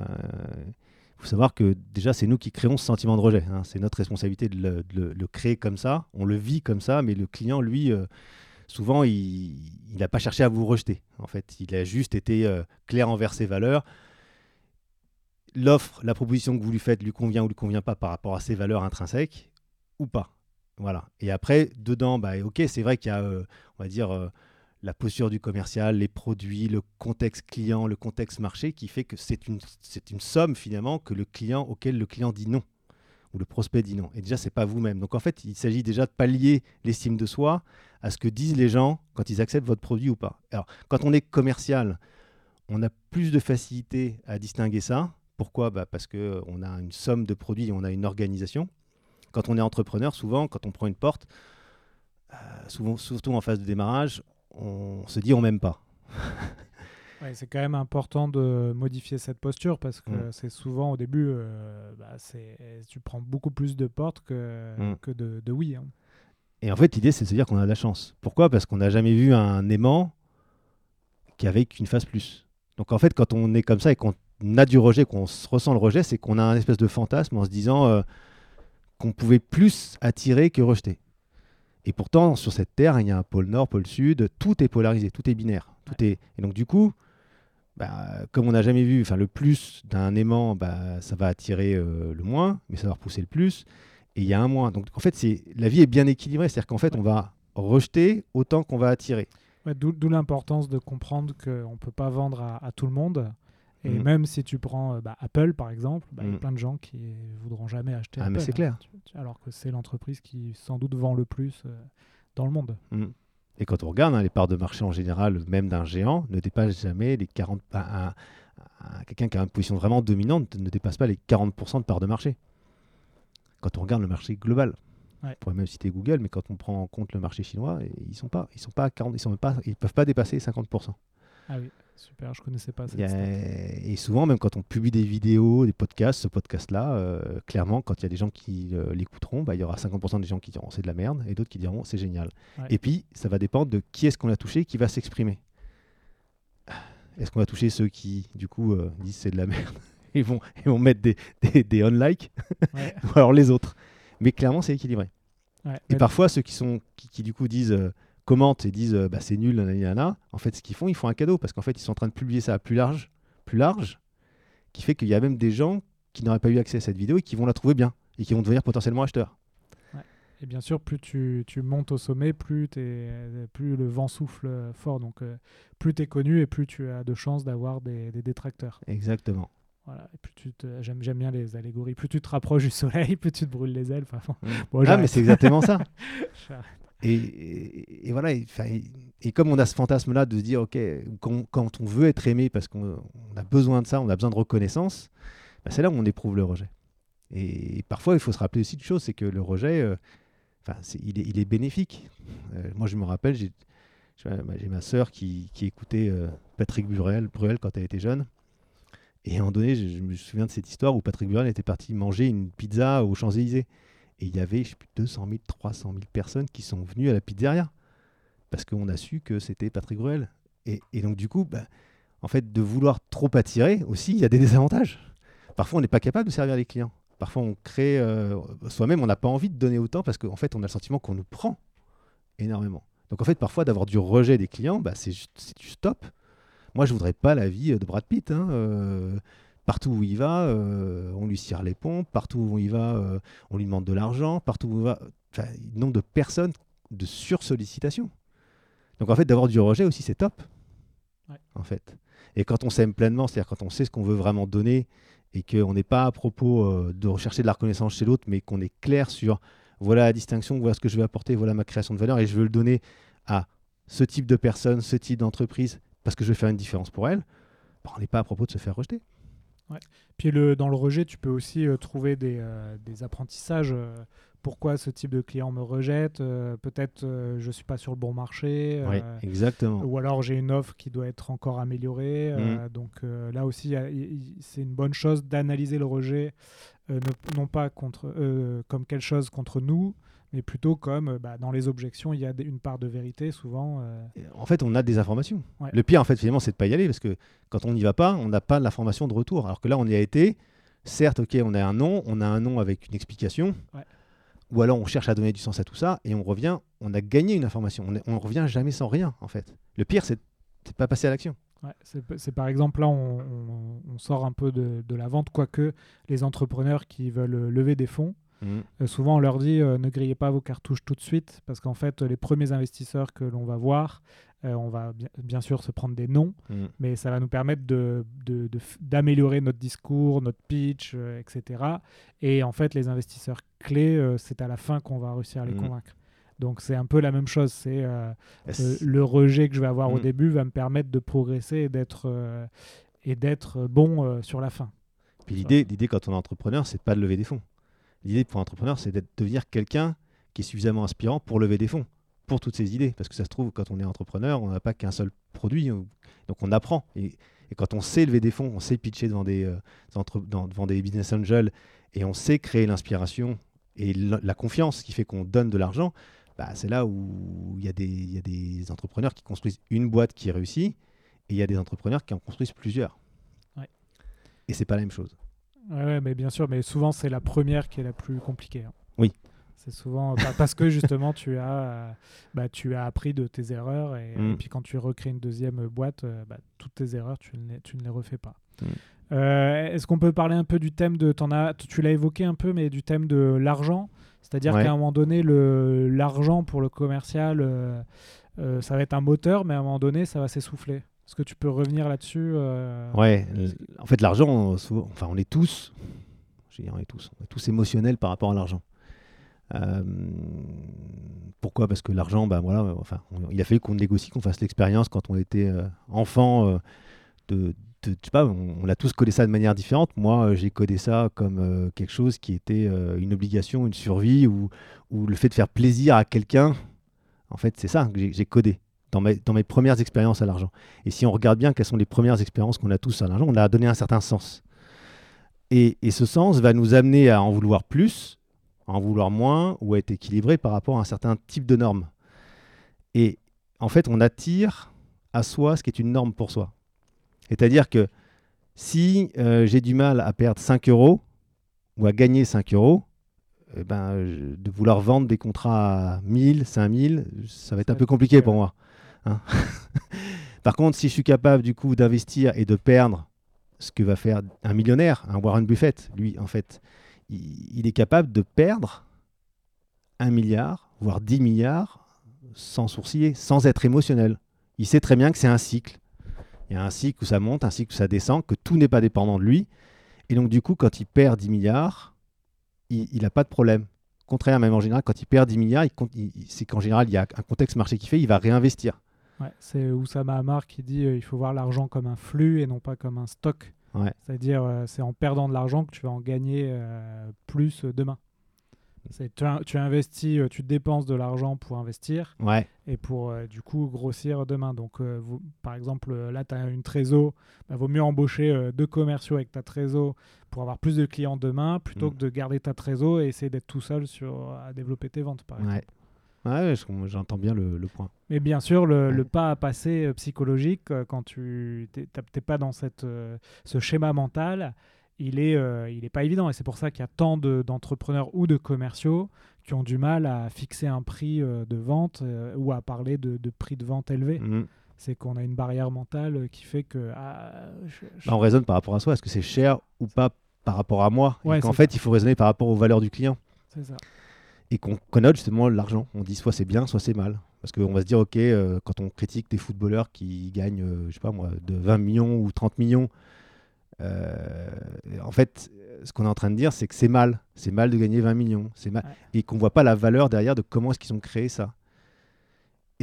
faut savoir que déjà, c'est nous qui créons ce sentiment de rejet. hein. C'est notre responsabilité de le, créer comme ça. On le vit comme ça, mais le client, lui, euh, souvent, il n'a pas cherché à vous rejeter. En fait, il a juste été euh, clair envers ses valeurs. L'offre, la proposition que vous lui faites lui convient ou lui convient pas par rapport à ses valeurs intrinsèques ou pas. Voilà. Et après, dedans, bah, ok, c'est vrai qu'il y a, euh, on va dire, euh, la posture du commercial, les produits, le contexte client, le contexte marché, qui fait que c'est une, c'est une somme finalement que le client, auquel le client dit non, ou le prospect dit non. Et déjà, c'est pas vous-même. Donc en fait, il s'agit déjà de pallier l'estime de soi à ce que disent les gens quand ils acceptent votre produit ou pas. Alors, quand on est commercial, on a plus de facilité à distinguer ça. Pourquoi? Bah Parce qu'on a une somme de produits et on a une organisation. Quand on est entrepreneur, souvent, quand on prend une porte, euh, souvent, surtout en phase de démarrage, on se dit on m'aime pas. Ouais, c'est quand même important de modifier cette posture parce que Mm. c'est souvent au début, euh, bah, tu prends beaucoup plus de portes que, Mm. que de, de oui. hein. Et en fait, l'idée, c'est de se dire qu'on a de la chance. Pourquoi? Parce qu'on n'a jamais vu un aimant qui avait qu'une phase plus. Donc en fait, quand on est comme ça et qu'on a du rejet, qu'on se ressent le rejet, c'est qu'on a un espèce de fantasme en se disant euh, qu'on pouvait plus attirer que rejeter. Et pourtant, sur cette terre, il y a un pôle nord, pôle sud, tout est polarisé, tout est binaire. Tout est... Et donc du coup, bah, comme on n'a jamais vu, le plus d'un aimant, bah, ça va attirer euh, le moins, mais ça va repousser le plus. Et il y a un moins. Donc en fait, c'est la vie est bien équilibrée, c'est-à-dire qu'en fait, on va rejeter autant qu'on va attirer. Ouais, d'où, d'où l'importance de comprendre qu'on ne peut pas vendre à, à tout le monde. Et Mm. même si tu prends euh, bah, Apple, par exemple, bah, il y a Mm. plein de gens qui voudront jamais acheter Ah, Apple. mais c'est hein. clair. Alors que c'est l'entreprise qui sans doute vend le plus euh, dans le monde. Mm. Et quand on regarde, hein, les parts de marché en général, même d'un géant, ne dépassent jamais les 40. un- un- un- Quelqu'un qui a une position vraiment dominante ne dépasse pas les 40% de parts de marché. Quand on regarde le marché global. Ouais. On pourrait même citer Google, mais quand on prend en compte le marché chinois, ils sont pas, ils sont pas à 40, ils sont même pas, ils peuvent pas dépasser 50%. Ah oui, super, je connaissais pas cette a-. Et souvent, même quand on publie des vidéos, des podcasts, ce podcast-là, euh, clairement, quand il y a des gens qui euh, l'écouteront, bah, il y aura 50% des gens qui diront c'est de la merde et d'autres qui diront c'est génial. Ouais. Et puis, ça va dépendre de qui est-ce qu'on a touché qui va s'exprimer. Est-ce qu'on va toucher ceux qui, du coup, euh, disent c'est de la merde Ils vont, ils vont mettre des, des, des on-like, Ouais, ou alors les autres. Mais clairement, c'est équilibré. ouais. Et Mais- parfois, ceux qui, sont, qui, qui, du coup disent, commentent et disent euh, bah, c'est nul, nanana, en fait, ce qu'ils font, ils font un cadeau parce qu'en fait, ils sont en train de publier ça à plus large, plus large, qui fait qu'il y a même des gens qui n'auraient pas eu accès à cette vidéo et qui vont la trouver bien et qui vont devenir potentiellement acheteurs. Et bien sûr, plus tu, tu montes au sommet, plus, t'es- plus le vent souffle fort. Donc, euh, plus tu es connu et plus tu as de chances d'avoir des, des détracteurs. Exactement. Voilà. Et plus tu te- j'aime, bien les allégories. Plus tu te rapproches du soleil, plus tu te brûles les ailes. Enfin, bon, ah, mais c'est exactement ça. Et, voilà, et, comme on a ce fantasme-là de se dire, ok, quand, on veut être aimé parce qu'on on a besoin de ça, on a besoin de reconnaissance, bah, c'est là où on éprouve le rejet. Et, parfois, il faut se rappeler aussi une chose, c'est que le rejet, euh, il, est, bénéfique. Euh, moi, je me rappelle, j'ai ma sœur qui, écoutait euh, Patrick Bruel, Bruel quand elle était jeune. Et à un moment donné, je, je me souviens de cette histoire où Patrick Bruel était parti manger une pizza aux Champs-Élysées. Et il y avait, je sais plus, 200 000, 300 000 personnes qui sont venues à la pizzeria. Parce qu'on a su que c'était Patrick Bruel. Et, et donc, du coup, bah, en fait, de vouloir trop attirer aussi, il y a des désavantages. Parfois, on n'est pas capable de servir les clients. Parfois, on crée euh, soi-même, on n'a pas envie de donner autant parce qu'en fait, on a le sentiment qu'on nous prend énormément. Donc, en fait, parfois, d'avoir du rejet des clients, bah, c'est du stop. Moi, je voudrais pas la vie de Brad Pitt. hein, euh, partout où il va, euh, on lui cire les pompes. Partout où il va, euh, on lui demande de l'argent. Partout où il va, enfin, nombre de personnes de sursollicitation. Donc, en fait, d'avoir du rejet aussi, c'est top. Ouais. En fait. Et quand on s'aime pleinement, c'est-à-dire quand on sait ce qu'on veut vraiment donner et qu'on n'est pas à propos euh, de rechercher de la reconnaissance chez l'autre, mais qu'on est clair sur voilà la distinction, voilà ce que je veux apporter, voilà ma création de valeur et je veux le donner à ce type de personne, ce type d'entreprise, parce que je veux faire une différence pour elle, bah, on n'est pas à propos de se faire rejeter. Puis le, dans le rejet, tu peux aussi euh, trouver des, euh, des apprentissages. euh, pourquoi ce type de client me rejette euh, Peut-être euh, je suis pas sur le bon marché. Oui, exactement. ou alors j'ai une offre qui doit être encore améliorée. euh, Mm. donc euh, là aussi, c'est une bonne chose d'analyser le rejet, euh, ne- non pas contre, euh, comme quelque chose contre nous, mais plutôt comme euh, bah, dans les objections, il y a une part de vérité souvent. En fait, on a des informations. Ouais. Le pire, en fait, finalement, c'est de pas y aller parce que quand on n'y va pas, on n'a pas l'information de retour. Alors que là, on y a été. Certes, ok, on a un nom, on a un nom avec une explication. Ouais. Ou alors, on cherche à donner du sens à tout ça et on revient. On a gagné une information. On, on revient jamais sans rien, en fait. Le pire, c'est c'est de pas passer à l'action. Ouais, c'est c'est par exemple là, on, on- on sort un peu de, de la vente, quoique les entrepreneurs qui veulent euh, lever des fonds, euh, souvent on leur dit euh, ne grillez pas vos cartouches tout de suite, parce qu'en fait, les premiers investisseurs que l'on va voir, euh, on va bien, bien sûr se prendre des noms, Mm. mais ça va nous permettre de- de- de d'améliorer notre discours, notre pitch, etc. Et en fait, les investisseurs clés, c'est à la fin qu'on va réussir à les Mhm. convaincre. Donc c'est un peu la même chose, c'est euh, euh, le rejet que je vais avoir au Mm. début va me permettre de progresser et d'être euh, et d'être bon euh, sur la fin. Puis l'idée, l'idée quand on est entrepreneur, c'est pas de lever des fonds. L'idée pour un entrepreneur, c'est d'être devenir quelqu'un qui est suffisamment inspirant pour lever des fonds, pour toutes ces idées. Parce que ça se trouve, quand on est entrepreneur, on n'a pas qu'un seul produit, on- donc on apprend. Et, et quand on sait lever des fonds, on sait pitcher devant des, entre- dans- devant des business angels, et on sait créer l'inspiration et la confiance qui fait qu'on donne de l'argent, bah, c'est là où il y, a des- il y a des entrepreneurs qui construisent une boîte qui réussit, et il y a des entrepreneurs qui en construisent plusieurs. Ouais. Et c'est pas la même chose. Ouais, ouais, mais bien sûr, mais souvent c'est la première qui est la plus compliquée. hein. Oui. C'est souvent pa- parce que justement tu as, euh, bah, tu as appris de tes erreurs et, Mm. et puis quand tu recrées une deuxième boîte, euh, bah, toutes tes erreurs tu ne les, tu ne les refais pas. Mm. Euh, Est-ce qu'on peut parler un peu du thème de, as, tu l'as évoqué un peu, mais du thème de l'argent, c'est-à-dire Ouais. qu'à un moment donné l'argent pour le commercial, euh, euh, ça va être un moteur, mais à un moment donné ça va s'essouffler. Est-ce que tu peux revenir là-dessus euh, Ouais, en fait, l'argent, enfin, on est tous, je on est tous, on est tous émotionnels par rapport à l'argent. Euh, pourquoi? Parce que l'argent, bah voilà, enfin, on- il a fallu qu'on négocie, qu'on fasse l'expérience quand on était euh, enfant. euh, de, on, a tous codé ça de manière différente. Moi, euh, j'ai codé ça comme euh, quelque chose qui était euh, une obligation, une survie, ou, le fait de faire plaisir à quelqu'un. En fait, c'est ça que j'ai codé dans mes, premières expériences à l'argent. Et si on regarde bien quelles sont les premières expériences qu'on a tous à l'argent, on a donné un certain sens. Et, et ce sens va nous amener à en vouloir plus, à en vouloir moins, ou à être équilibré par rapport à un certain type de normes. Et en fait, on attire à soi ce qui est une norme pour soi. C'est-à-dire que si euh, j'ai du mal à perdre 5 euros ou à gagner 5 euros, eh ben, je- de vouloir vendre des contrats à 1000, 5000, ça va être un peu compliqué pour moi. hein. Par contre, si je suis capable du coup d'investir et de perdre ce que va faire un millionnaire, un Warren Buffett, lui, en fait, il, il est capable de perdre un milliard, voire 10 milliards, sans sourciller, sans être émotionnel. Il sait très bien que c'est un cycle. Il y a un cycle où ça monte, un cycle où ça descend, que tout n'est pas dépendant de lui. Et donc, du coup, quand il perd 10 milliards, il n'a pas de problème. Contraire, même en général, quand il perd 10 milliards, c'est qu'en général, il y a un contexte marché qui fait, il va réinvestir. Ouais, c'est Oussama Hamar qui dit euh, il faut voir l'argent comme un flux et non pas comme un stock. Ouais. C'est-à-dire euh, c'est en perdant de l'argent que tu vas en gagner euh, plus demain. C'est tu, tu investis, euh, tu dépenses de l'argent pour investir Ouais. et pour euh, du coup grossir demain. Donc, euh, vous- par exemple, là, tu as une trésor, bah, vaut mieux embaucher euh, deux commerciaux avec ta trésor pour avoir plus de clients demain plutôt Mm. que de garder ta trésor et essayer d'être tout seul sur, à développer tes ventes, par exemple. Ouais. Ouais, je- j'entends bien le, le point. Mais bien sûr, le, Ouais. le pas à passer psychologique, quand tu n'es pas dans cette, ce schéma mental, il est, euh, il est pas évident. Et c'est pour ça qu'il y a tant de- d'entrepreneurs ou de commerciaux qui ont du mal à fixer un prix euh, de vente euh, ou à parler de, de prix de vente élevé. Mhm. C'est qu'on a une barrière mentale euh, qui fait que... ah, je- je- Bah, on raisonne par rapport à soi. Est-ce que c'est cher ou pas par rapport à moi? Ouais, c'est fait, il faut raisonner par rapport aux valeurs du client. C'est ça. et qu'on connote justement l'argent. On dit soit c'est bien, soit c'est mal. Parce qu'on va se dire, ok, quand on critique des footballeurs qui gagnent, je sais pas moi, de 20 millions ou 30 millions, en fait, ce qu'on est en train de dire, c'est que c'est mal. C'est mal de gagner 20 millions. C'est mal. Ouais. Et qu'on voit pas la valeur derrière de comment est-ce qu'ils ont créé ça.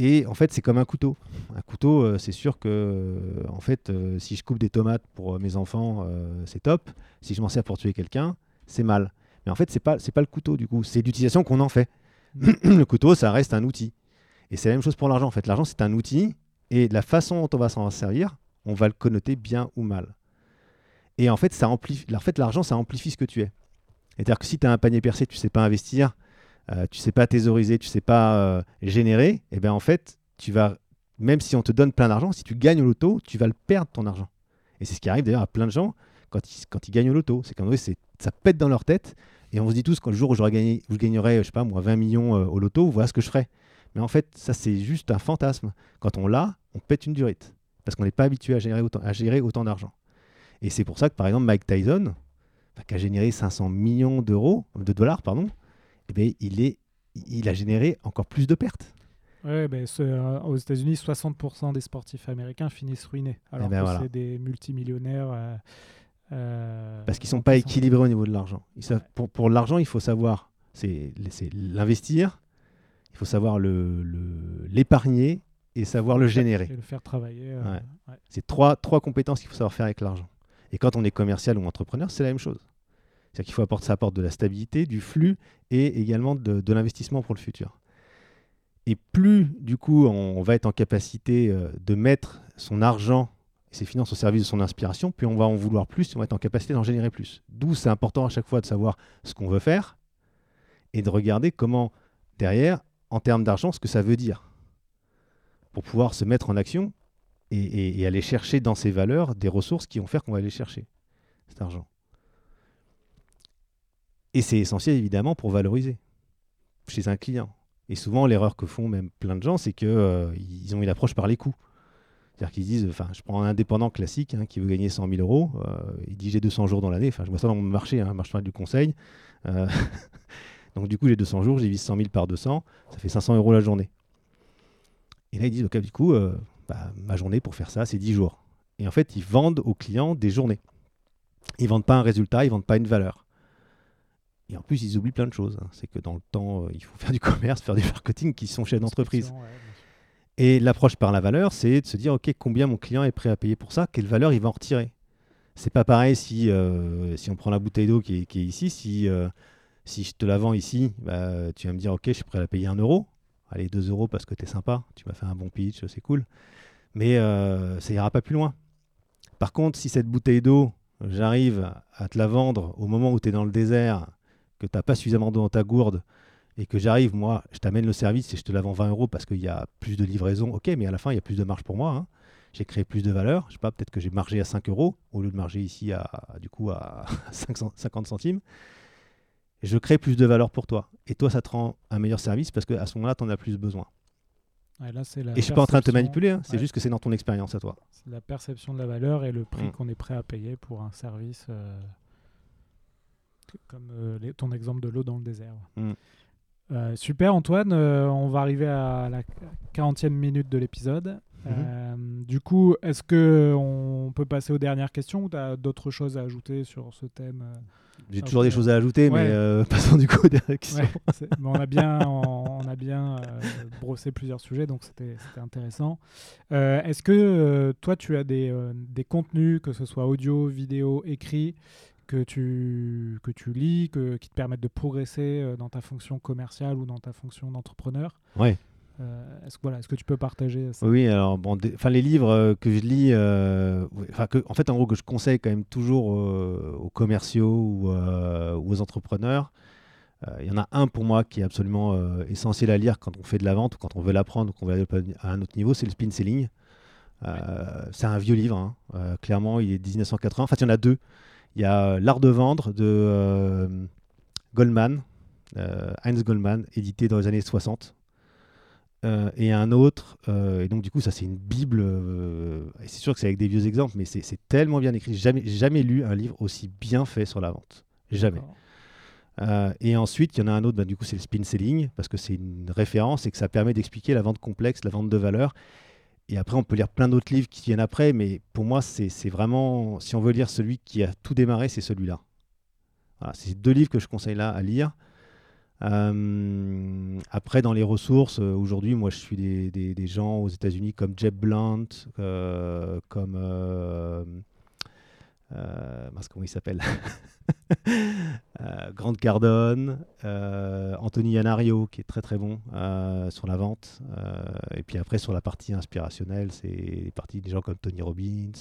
Et en fait, c'est comme un couteau. Un couteau, euh, c'est sûr que, euh, en fait, euh, si je coupe des tomates pour euh, mes enfants, euh, c'est top. Si je m'en sers pour tuer quelqu'un, c'est mal. Mais en fait, c'est pas, c'est pas le couteau du coup. C'est l'utilisation qu'on en fait. le couteau, ça reste un outil. Et c'est la même chose pour l'argent. En fait, l'argent, c'est un outil. Et la façon dont on va s'en servir, on va le connoter bien ou mal. Et en fait, ça amplifie, en fait, l'argent, ça amplifie ce que tu es. C'est-à-dire que si tu as un panier percé, tu sais pas investir, euh, tu sais pas thésauriser, tu sais pas euh, générer, et bien en fait, tu vas, même si on te donne plein d'argent, si tu gagnes au loto, tu vas le perdre ton argent. Et c'est ce qui arrive d'ailleurs à plein de gens quand ils, quand ils gagnent au loto. C'est qu'en ça pète dans leur tête. Et on se dit tous, quand le jour où, gagné, je gagnerai, je sais pas moi, 20 millions euh, au loto, voilà ce que je ferai. Mais en fait, ça, c'est juste un fantasme. Quand on l'a, on pète une durite. Parce qu'on n'est pas habitué à gérer autant d'argent. Et c'est pour ça que, par exemple, Mike Tyson, enfin, qui a généré 500 millions d'euros, de dollars, pardon, eh bien, il, est, il a généré encore plus de pertes. Ouais, ben, euh, aux États-Unis, 60% des sportifs américains finissent ruinés. Alors ben que voilà. c'est des multimillionnaires. euh, euh, Parce qu'ils sont donc pas sont- équilibrés au niveau de l'argent. Ouais. Pour, pour l'argent, il faut savoir c'est l'investir, il faut savoir le- le- l'épargner et savoir le générer. Et le faire travailler. Ouais. ouais. C'est trois, trois compétences qu'il faut savoir faire avec l'argent. Et quand on est commercial ou entrepreneur, c'est la même chose. C'est-à-dire qu'il faut apporter, ça de la stabilité, du flux et également de, l'investissement pour le futur. Et plus, du coup, on, on va être en capacité euh, de mettre son argent et ses finances au service de son inspiration, plus on va en vouloir plus, on va être en capacité d'en générer plus. D'où c'est important à chaque fois de savoir ce qu'on veut faire et de regarder comment, derrière, en termes d'argent, ce que ça veut dire. Pour pouvoir se mettre en action et, aller chercher dans ces valeurs des ressources qui vont faire qu'on va aller chercher cet argent. Et c'est essentiel évidemment pour valoriser chez un client. Et souvent, l'erreur que font même plein de gens, c'est qu'ils ont une approche par les coûts. C'est-à-dire qu'ils disent, enfin, je prends un indépendant classique hein, qui veut gagner 100 000 euros, euh, il dit j'ai 200 jours dans l'année, enfin, je vois ça dans mon marché, hein, marché du conseil. Euh, donc, du coup, j'ai 200 jours, divise 100 000 par 200, ça fait 500 euros la journée. Et là, ils disent, ok, du coup, euh, bah, ma journée pour faire ça, c'est 10 jours. Et en fait, ils vendent aux clients des journées. Ils vendent pas un résultat, ils vendent pas une valeur. Et en plus, ils oublient plein de choses. hein. C'est que dans le temps, euh, il faut faire du commerce, faire du marketing, qui sont chefs d'entreprise. Ouais. Et l'approche par la valeur, c'est de se dire, OK, combien mon client est prêt à payer pour ça? Quelle valeur il va en retirer? C'est pas pareil si, euh, si on prend la bouteille d'eau qui est, qui est ici. Si, euh, si je te la vends ici, bah, tu vas me dire, OK, je suis prêt à la payer 1 euro. Allez, 2 euros parce que tu es sympa. Tu m'as fait un bon pitch, c'est cool. Mais euh, ça ira pas plus loin. Par contre, si cette bouteille d'eau, j'arrive à te la vendre au moment où tu es dans le désert, que tu n'as pas suffisamment d'eau dans ta gourde, et que j'arrive, moi, je t'amène le service et je te la vends 20 euros parce qu'il y a plus de livraison, ok, mais à la fin, il y a plus de marge pour moi. hein. J'ai créé plus de valeur. Je sais pas, peut-être que j'ai margé à 5 euros au lieu de marger ici à, du coup, à 500 50 centimes. Je crée plus de valeur pour toi. Et toi, ça te rend un meilleur service parce qu'à ce moment-là, tu en as plus besoin. Ouais, là, la Et je suis pas en train de te manipuler, hein, c'est ouais. juste que c'est dans ton expérience à toi. C'est la perception de la valeur et le prix Mm. qu'on est prêt à payer pour un service euh, comme euh, les- ton exemple de l'eau dans le désert. Mm. Euh, super Antoine, on va arriver à la 40e minute de l'épisode. Mhm. Euh, du coup, est-ce que on peut passer aux dernières questions ou tu as d'autres choses à ajouter sur ce thème J'ai Ah, toujours des choses à ajouter, Ouais. mais euh, passons du coup aux dernières questions. Ouais, on a bien, on, on a bien euh, brossé plusieurs sujets, donc c'était c'était intéressant. Euh, Est-ce que toi, tu as des, des contenus, que ce soit audio, vidéo, écrit, que tu, que tu lis, que, qui te permettent de progresser dans ta fonction commerciale ou dans ta fonction d'entrepreneur? Ouais. Euh, est-ce, que, voilà, est-ce que tu peux partager ça? Oui, alors bon, des- les livres euh, que je lis, euh, que, en fait en gros que je conseille quand même toujours euh, aux commerciaux ou, aux entrepreneurs. Il y en a un pour moi qui est absolument essentiel à lire quand on fait de la vente ou quand on veut l'apprendre ou qu'on veut aller à un autre niveau, c'est le spin selling. C'est un vieux livre, hein. Clairement, il est 1980. En fait, il y en a deux. Il y a L'art de vendre de Goldman, Heinz Goldman, édité dans les années 60. Euh, et un autre, euh, et donc du coup, ça c'est une Bible. euh, c'est sûr que c'est avec des vieux exemples, mais c'est tellement bien écrit. J'ai Jamais, jamais lu un livre aussi bien fait sur la vente. Jamais. Et ensuite, il y en a un autre, bah, du coup, c'est le spin selling, parce que c'est une référence et que ça permet d'expliquer la vente complexe, la vente de valeur. Et après, on peut lire plein d'autres livres qui viennent après, mais pour moi, c'est c'est vraiment, si on veut lire celui qui a tout démarré, c'est celui-là. Voilà, c'est deux livres que je conseille là à lire. Euh, après, dans les ressources, euh, aujourd'hui, moi, je suis des, des- des gens aux États-Unis comme Jeb Blunt, euh, comme. Euh, comment il s'appelle? Grant Cardone, Anthony Yanario, qui est très très bon sur la vente. Et puis après, sur la partie inspirationnelle, c'est les parties des gens comme Tony Robbins,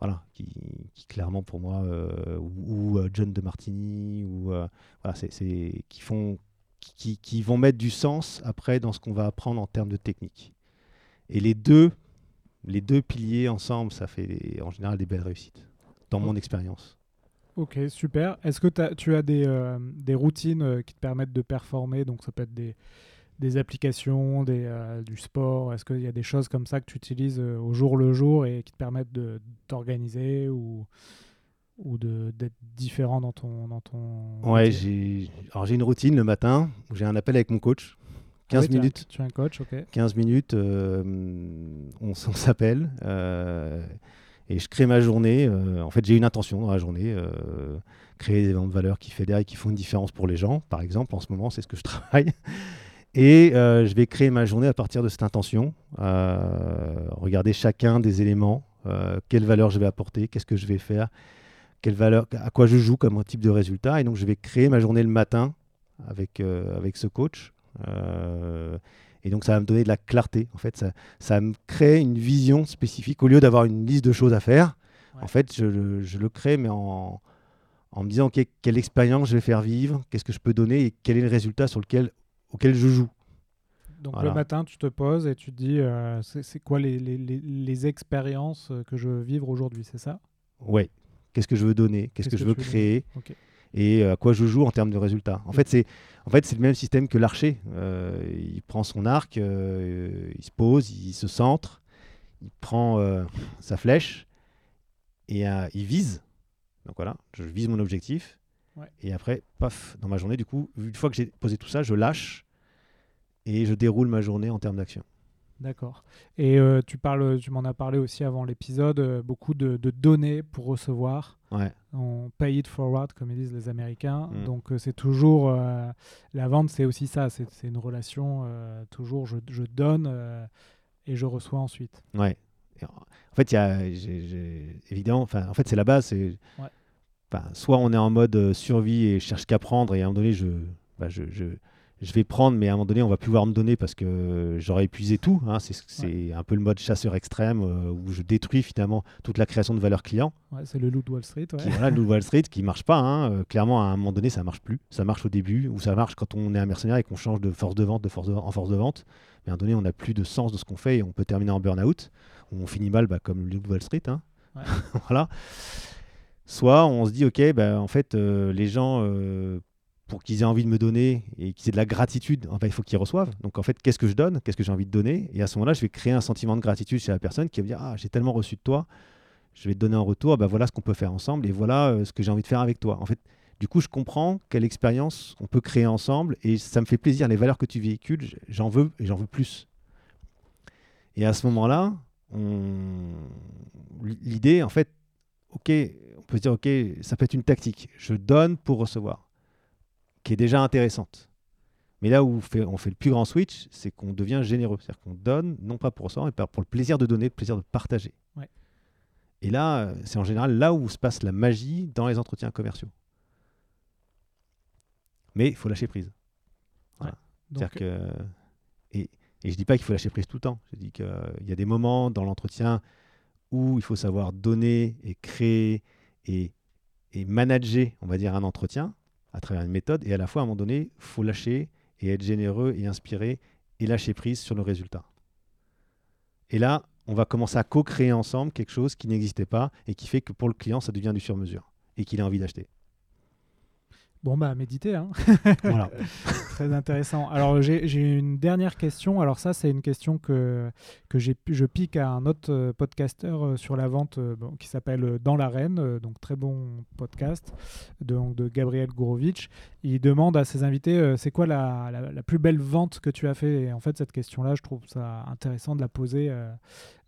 voilà, qui, qui clairement pour moi, euh, ou, ou, euh, John DeMartini, ou euh, voilà, c'est, qui font, qui, qui vont mettre du sens après dans ce qu'on va apprendre en termes de technique. Et les deux, les deux piliers ensemble, ça fait des- en général des belles réussites, dans mon expérience. Ok, super. Est-ce que t'as- tu as des, euh, des routines qui te permettent de performer? Donc, ça peut être des, des applications, des, euh, du sport. Est-ce qu'il y a des choses comme ça que tu utilises euh, au jour le jour et qui te permettent de, t'organiser ou, ou de- d'être différent dans ton. Dans ton Ouais, j'ai alors j'ai une routine le matin où j'ai un appel avec mon coach. Ah 15 oui, tu as- minutes. Tu es un coach, ok. 15 minutes, euh, on, s'appelle et je crée ma journée. en fait, j'ai une intention dans la journée, créer des éléments de valeur qui fédèrent et qui font une différence pour les gens. Par exemple, en ce moment, c'est ce que je travaille. Et euh, je vais créer ma journée à partir de cette intention. euh, regarder chacun des éléments, euh, quelle valeur je vais apporter, qu'est-ce que je vais faire, quelle valeur, à quoi je joue comme type de résultat. Et donc, je vais créer ma journée le matin avec, euh, avec ce coach. Euh, et donc, ça va me donner de la clarté. En fait, ça, ça me crée une vision spécifique. Au lieu d'avoir une liste de choses à faire, Ouais. en fait, je, le- je le crée, mais en, en me disant, OK, quelle expérience je vais faire vivre, qu'est-ce que je peux donner et quel est le résultat sur lequel, auquel je joue. Donc, Voilà. le matin, tu te poses et tu te dis euh, c'est quoi les, les, les, les expériences que je veux vivre aujourd'hui, c'est ça? Ouais. Qu'est-ce que je veux donner? Qu'est-ce que, je veux créer? Et euh, à quoi je joue en termes de résultats? En fait, c'est en fait, le même système que l'archer. Euh, il prend son arc, euh, il se pose, il se centre, il prend sa flèche et il vise. Donc voilà, je vise mon objectif. Ouais. Et après, paf, dans ma journée, du coup, une fois que j'ai posé tout ça, je lâche et je déroule ma journée en termes d'action. D'accord. Et euh, tu parles, tu m'en as parlé aussi avant l'épisode, euh, beaucoup de, de données pour recevoir. Ouais. On pay it forward, comme ils disent les Américains. Mm. Donc euh, c'est toujours la vente, c'est aussi ça. C'est une relation toujours. Je, je donne et je reçois ensuite. Ouais. En fait, il y a, évidemment, enfin, en fait, c'est la base. Ouais. soit on est en mode survie et cherche qu'à prendre, et à un moment donné, je, bah, je, je, je vais prendre, mais à un moment donné, on va plus pouvoir me donner parce que j'aurais épuisé tout. hein. C'est, un peu le mode chasseur extrême euh, où je détruis finalement toute la création de valeur client. Ouais, c'est le loup de Wall Street. ouais. Qui, voilà, le Wall Street qui marche pas. hein. Euh, clairement, à un moment donné, ça marche plus. Ça marche au début, ou ça marche quand on est un mercenaire et qu'on change de force de vente, de force de- en force de vente. Mais à un moment donné, on n'a plus de sens de ce qu'on fait et on peut terminer en burn-out. On finit mal bah, comme le loup de Wall Street. hein. Voilà. Soit on se dit, ok, bah, en fait, euh, les gens, pour qu'ils aient envie de me donner et qu'ils aient de la gratitude, en fait, il faut qu'ils reçoivent. Donc, en fait, qu'est-ce que je donne? Qu'est-ce que j'ai envie de donner? Et à ce moment-là, je vais créer un sentiment de gratitude chez la personne qui va me dire, ah, j'ai tellement reçu de toi, je vais te donner en retour, bah, voilà ce qu'on peut faire ensemble et voilà euh, ce que j'ai envie de faire avec toi. En fait, du coup, je comprends quelle expérience on peut créer ensemble et ça me fait plaisir. Les valeurs que tu véhicules, j'en veux et j'en veux plus. Et à ce moment-là, l'idée, en fait, ok, on peut se dire, ok, ça peut être une tactique. Je donne pour recevoir, qui est déjà intéressante. Mais là où on fait, on fait le plus grand switch, c'est qu'on devient généreux. C'est-à-dire qu'on donne, non pas pour mais pour le plaisir de donner, le plaisir de partager. Ouais. Et là, c'est en général là où se passe la magie dans les entretiens commerciaux. Mais il faut lâcher prise. Donc, que, et, et je dis pas qu'il faut lâcher prise tout le temps. Je dis qu'il y a des moments dans l'entretien où il faut savoir donner et créer et, et manager, on va dire, un entretien à travers une méthode. Et à la fois, à un moment donné, il faut lâcher et être généreux et inspiré et lâcher prise sur le résultat. Et là, on va commencer à co-créer ensemble quelque chose qui n'existait pas et qui fait que pour le client, ça devient du sur-mesure et qu'il a envie d'acheter. Bon, bah, méditer. Hein. Voilà. Très intéressant. Alors, j'ai une dernière question. Alors, ça, c'est une question que, que je pique à un autre euh, podcasteur euh, sur la vente euh, bon, qui s'appelle Dans l'arène, donc très bon podcast de, de Gabriel Gourovitch. Il demande à ses invités c'est quoi la, la- la plus belle vente que tu as fait? Et en fait, cette question-là, je trouve ça intéressant de la poser.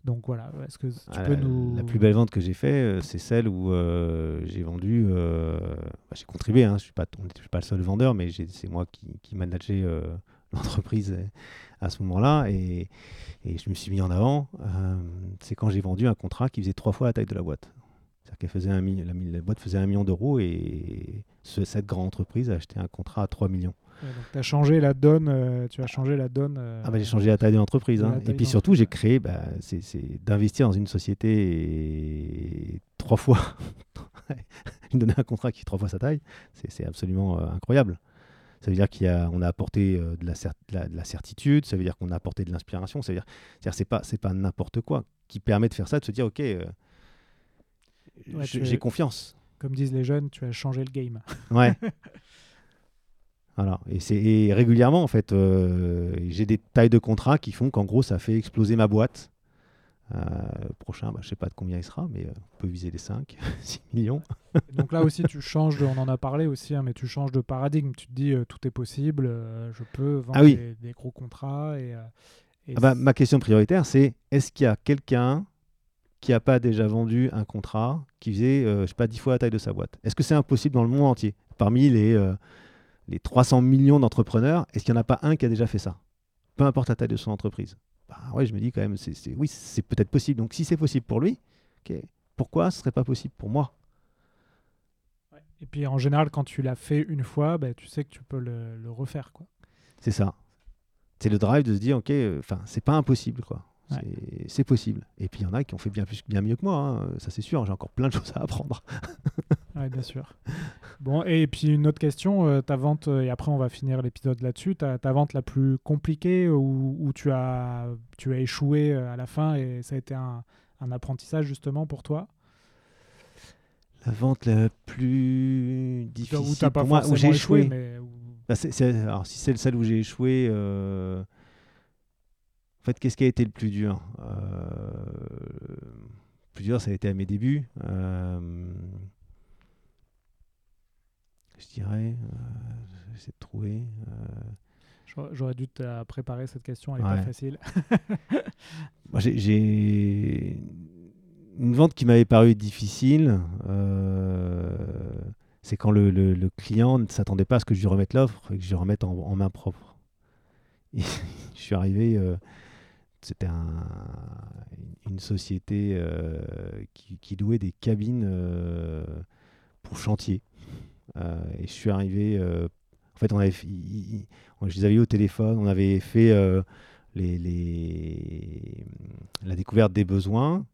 donc, voilà. Est-ce que tu Ah, peux la, nous. la plus belle vente que j'ai fait, c'est celle où euh, j'ai vendu. euh, bah, j'ai contribué. Hein, je suis pas, suis pas le seul vendeur, mais c'est moi qui, qui manageais euh, l'entreprise euh, à ce moment-là, et, et je me suis mis en avant. euh, c'est quand j'ai vendu un contrat qui faisait trois fois la taille de la boîte. C'est-à-dire qu'elle faisait un mi- la, boîte faisait un million d'euros et ce- cette grande entreprise a acheté un contrat à 3 millions. Ouais, donc, tu as changé la donne. tu as changé la donne. Ah bah, j'ai changé la taille de l'entreprise. hein. Et puis surtout, j'ai créé, bah, c'est d'investir dans une société et trois fois, lui donner un contrat qui est trois fois sa taille, c'est absolument incroyable. Ça veut dire qu'on a, apporté euh, de, la cer- de la- de la certitude, ça veut dire qu'on a apporté de l'inspiration, ça veut dire, c'est-à-dire c'est pas, pas n'importe quoi qui permet de faire ça, de se dire, ok, euh, Ouais, j'ai confiance. Comme disent les jeunes, tu as changé le game. Ouais. Voilà. Et, c'est, et régulièrement, en fait, euh, j'ai des tailles de contrat qui font qu'en gros, ça fait exploser ma boîte. Euh, le prochain, bah, je sais pas de combien il sera, mais euh, on peut viser les 5, 6 millions. Donc là aussi, tu changes, de, on en a parlé aussi, hein, mais tu changes de paradigme. Tu te dis, euh, tout est possible, euh, je peux vendre Ah oui. des, des gros contrats. Et, euh, et Ah bah, ma question prioritaire, c'est est-ce qu'il y a quelqu'un qui n'a pas déjà vendu un contrat qui faisait, euh, je sais pas, 10 fois la taille de sa boîte? Est-ce que c'est impossible dans le monde entier? Parmi les, euh, les 300 millions d'entrepreneurs, est-ce qu'il n'y en a pas un qui a déjà fait ça? Peu importe la taille de son entreprise. Bah ouais, je me dis quand même, c'est, oui, c'est peut-être possible. Donc si c'est possible pour lui, ok, pourquoi ce serait pas possible pour moi? Et puis en général, quand tu l'as fait une fois, bah, tu sais que tu peux le, le refaire. Quoi. C'est ça. C'est le drive de se dire, ok, euh, enfin, c'est pas impossible, quoi. C'est, possible. Et puis il y en a qui ont fait bien, plus, bien mieux que moi, hein, ça c'est sûr. J'ai encore plein de choses à apprendre. Oui, bien sûr. Bon, et puis une autre question, euh, ta vente, euh, et après on va finir l'épisode là-dessus, ta, ta vente la plus compliquée où, où tu, as, tu as échoué euh, à la fin et ça a été un, un apprentissage justement pour toi? La vente la plus Où difficile tu n'as pas pour moi, où j'ai échoué. mais où- Bah, alors, si c'est celle où j'ai échoué, euh, fait, qu'est-ce qui a été le plus dur Euh, Le plus dur, ça a été à mes débuts. Euh, Je dirais, euh, j'essaie de trouver. J'aurais- dû te préparer cette question, elle n'est Ouais. pas facile. Moi, j'ai- j'ai une vente qui m'avait paru difficile. euh, c'est quand le, le- le client ne s'attendait pas à ce que je lui remette l'offre et que je lui remette en, en main propre. Et je suis arrivé, euh, c'était un- une société euh, qui, qui louait des cabines euh, pour chantier. Euh, et je suis arrivé. en fait, on je les avais eu au téléphone. On avait fait la découverte des besoins.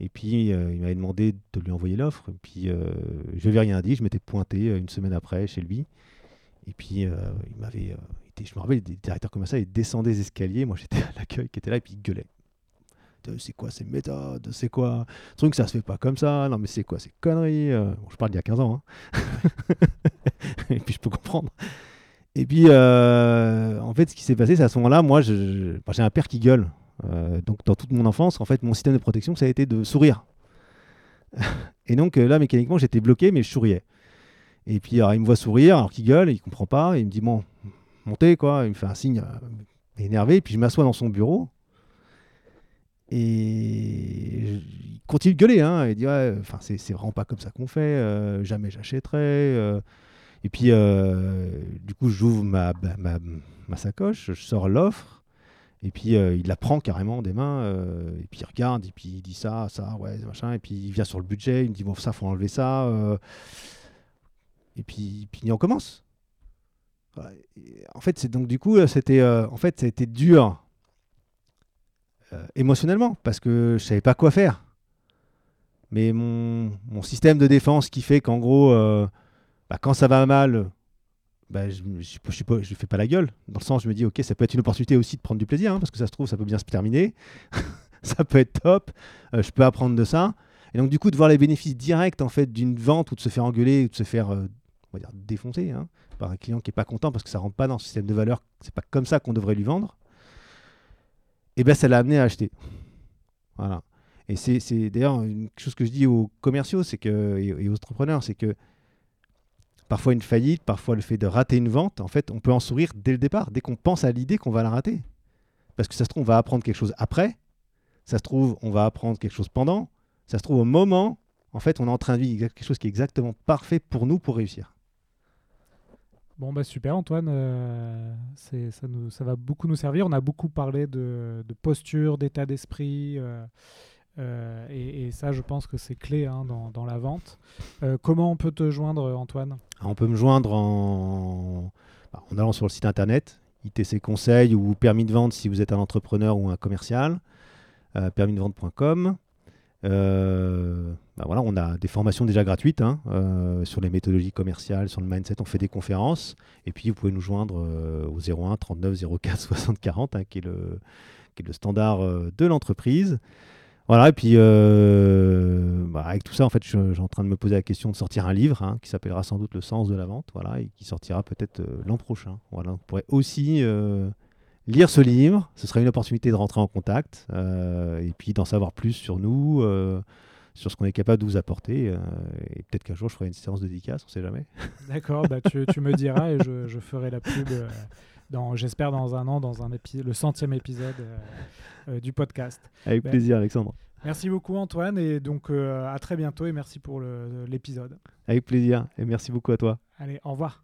Et puis, il m'avait demandé de lui envoyer l'offre. Et puis, je n'avais rien dit. Je m'étais pointé une semaine après chez lui. Et puis, il m'avait. Je me rappelle, des directeurs comme ça, ils descendaient les escaliers. Moi, j'étais à l'accueil qui était là et puis il gueulait. Euh, C'est quoi ces méthodes? C'est quoi? Ce truc Ça se fait pas comme ça. Non, mais c'est quoi ces conneries? Euh, bon, Je parle d'il y a 15 ans. hein. et puis, je peux comprendre. Et puis, euh, en fait, ce qui s'est passé, c'est à ce moment-là, moi, j'ai un père qui gueule. Euh, donc, dans toute mon enfance, en fait, mon système de protection, ça a été de sourire. Et donc, là, mécaniquement, j'étais bloqué, mais je souriais. Et puis, alors, il me voit sourire, alors qu'il gueule, il comprend pas, et il me dit, bon, montez, quoi. Il me fait un signe euh, énervé, puis je m'assois dans son bureau. Et il continue de gueuler, hein. Il dit, ouais, c'est vraiment pas comme ça qu'on fait, euh, jamais j'achèterai. euh. Et puis, du coup, j'ouvre ma, ma, ma sacoche, je sors l'offre. Et puis il la prend carrément des mains, et puis il regarde, et puis il dit ça, ça, ouais, machin, et puis il vient sur le budget, il me dit bon, ça, faut enlever ça. et puis, puis on commence. En fait, c'est donc du coup, euh, c'était, euh, en fait, ça a été dur euh, émotionnellement, parce que je savais pas quoi faire. Mais mon, mon système de défense qui fait qu'en gros, bah, quand ça va mal, bah, je ne je, fais pas la gueule. Dans le sens, je me dis, ok, ça peut être une opportunité aussi de prendre du plaisir, hein, parce que ça se trouve, ça peut bien se terminer. ça peut être top. je peux apprendre de ça. Et donc, du coup, de voir les bénéfices directs en fait d'une vente ou de se faire engueuler ou de se faire on va dire, défoncer hein, par un client qui est pas content parce que ça rentre pas dans ce système de valeur, c'est pas comme ça qu'on devrait lui vendre. Et ben, ça l'a amené à acheter. Voilà. Et c'est d'ailleurs une chose que je dis aux commerciaux que, et, et aux entrepreneurs, c'est que parfois une faillite, parfois le fait de rater une vente, en fait, on peut en sourire dès le départ, dès qu'on pense à l'idée qu'on va la rater. Parce que ça se trouve, on va apprendre quelque chose après, ça se trouve, on va apprendre quelque chose pendant, ça se trouve, au moment, en fait, on est en train de vivre quelque chose qui est exactement parfait pour nous pour réussir. Bon, bah super Antoine, euh, ça, va beaucoup nous servir. On a beaucoup parlé de, posture, d'état d'esprit, euh, euh, et, ça, je pense que c'est clé hein, dans, la vente. Comment on peut te joindre, Antoine? Alors, on peut me joindre en, bah, en allant sur le site internet ITC Conseil ou Permis de vente si vous êtes un entrepreneur ou un commercial, permisdevente.com. Euh, bah voilà, on a des formations déjà gratuites hein, euh, sur les méthodologies commerciales, sur le mindset. On fait des conférences. Et puis, vous pouvez nous joindre euh, au 01 39 04 60 40, hein, qui, est le, qui est le standard de l'entreprise. Voilà, et puis bah, avec tout ça, en fait, je, suis en train de me poser la question de sortir un livre hein, qui s'appellera sans doute Le sens de la vente, voilà, et qui sortira peut-être l'an prochain. Voilà, on pourrait aussi lire ce livre, ce serait une opportunité de rentrer en contact euh, et puis d'en savoir plus sur nous, euh, sur ce qu'on est capable de vous apporter. euh, et peut-être qu'un jour, je ferai une séance de dédicace, on ne sait jamais. D'accord, bah tu, tu me diras et je, je ferai la pub, dans, j'espère dans un an, dans un épi- le centième épisode du podcast. Avec Ben- plaisir, Alexandre. Merci beaucoup Antoine, et donc à très bientôt, et merci pour le- l'épisode. Avec plaisir, et merci beaucoup à toi. Allez, au revoir.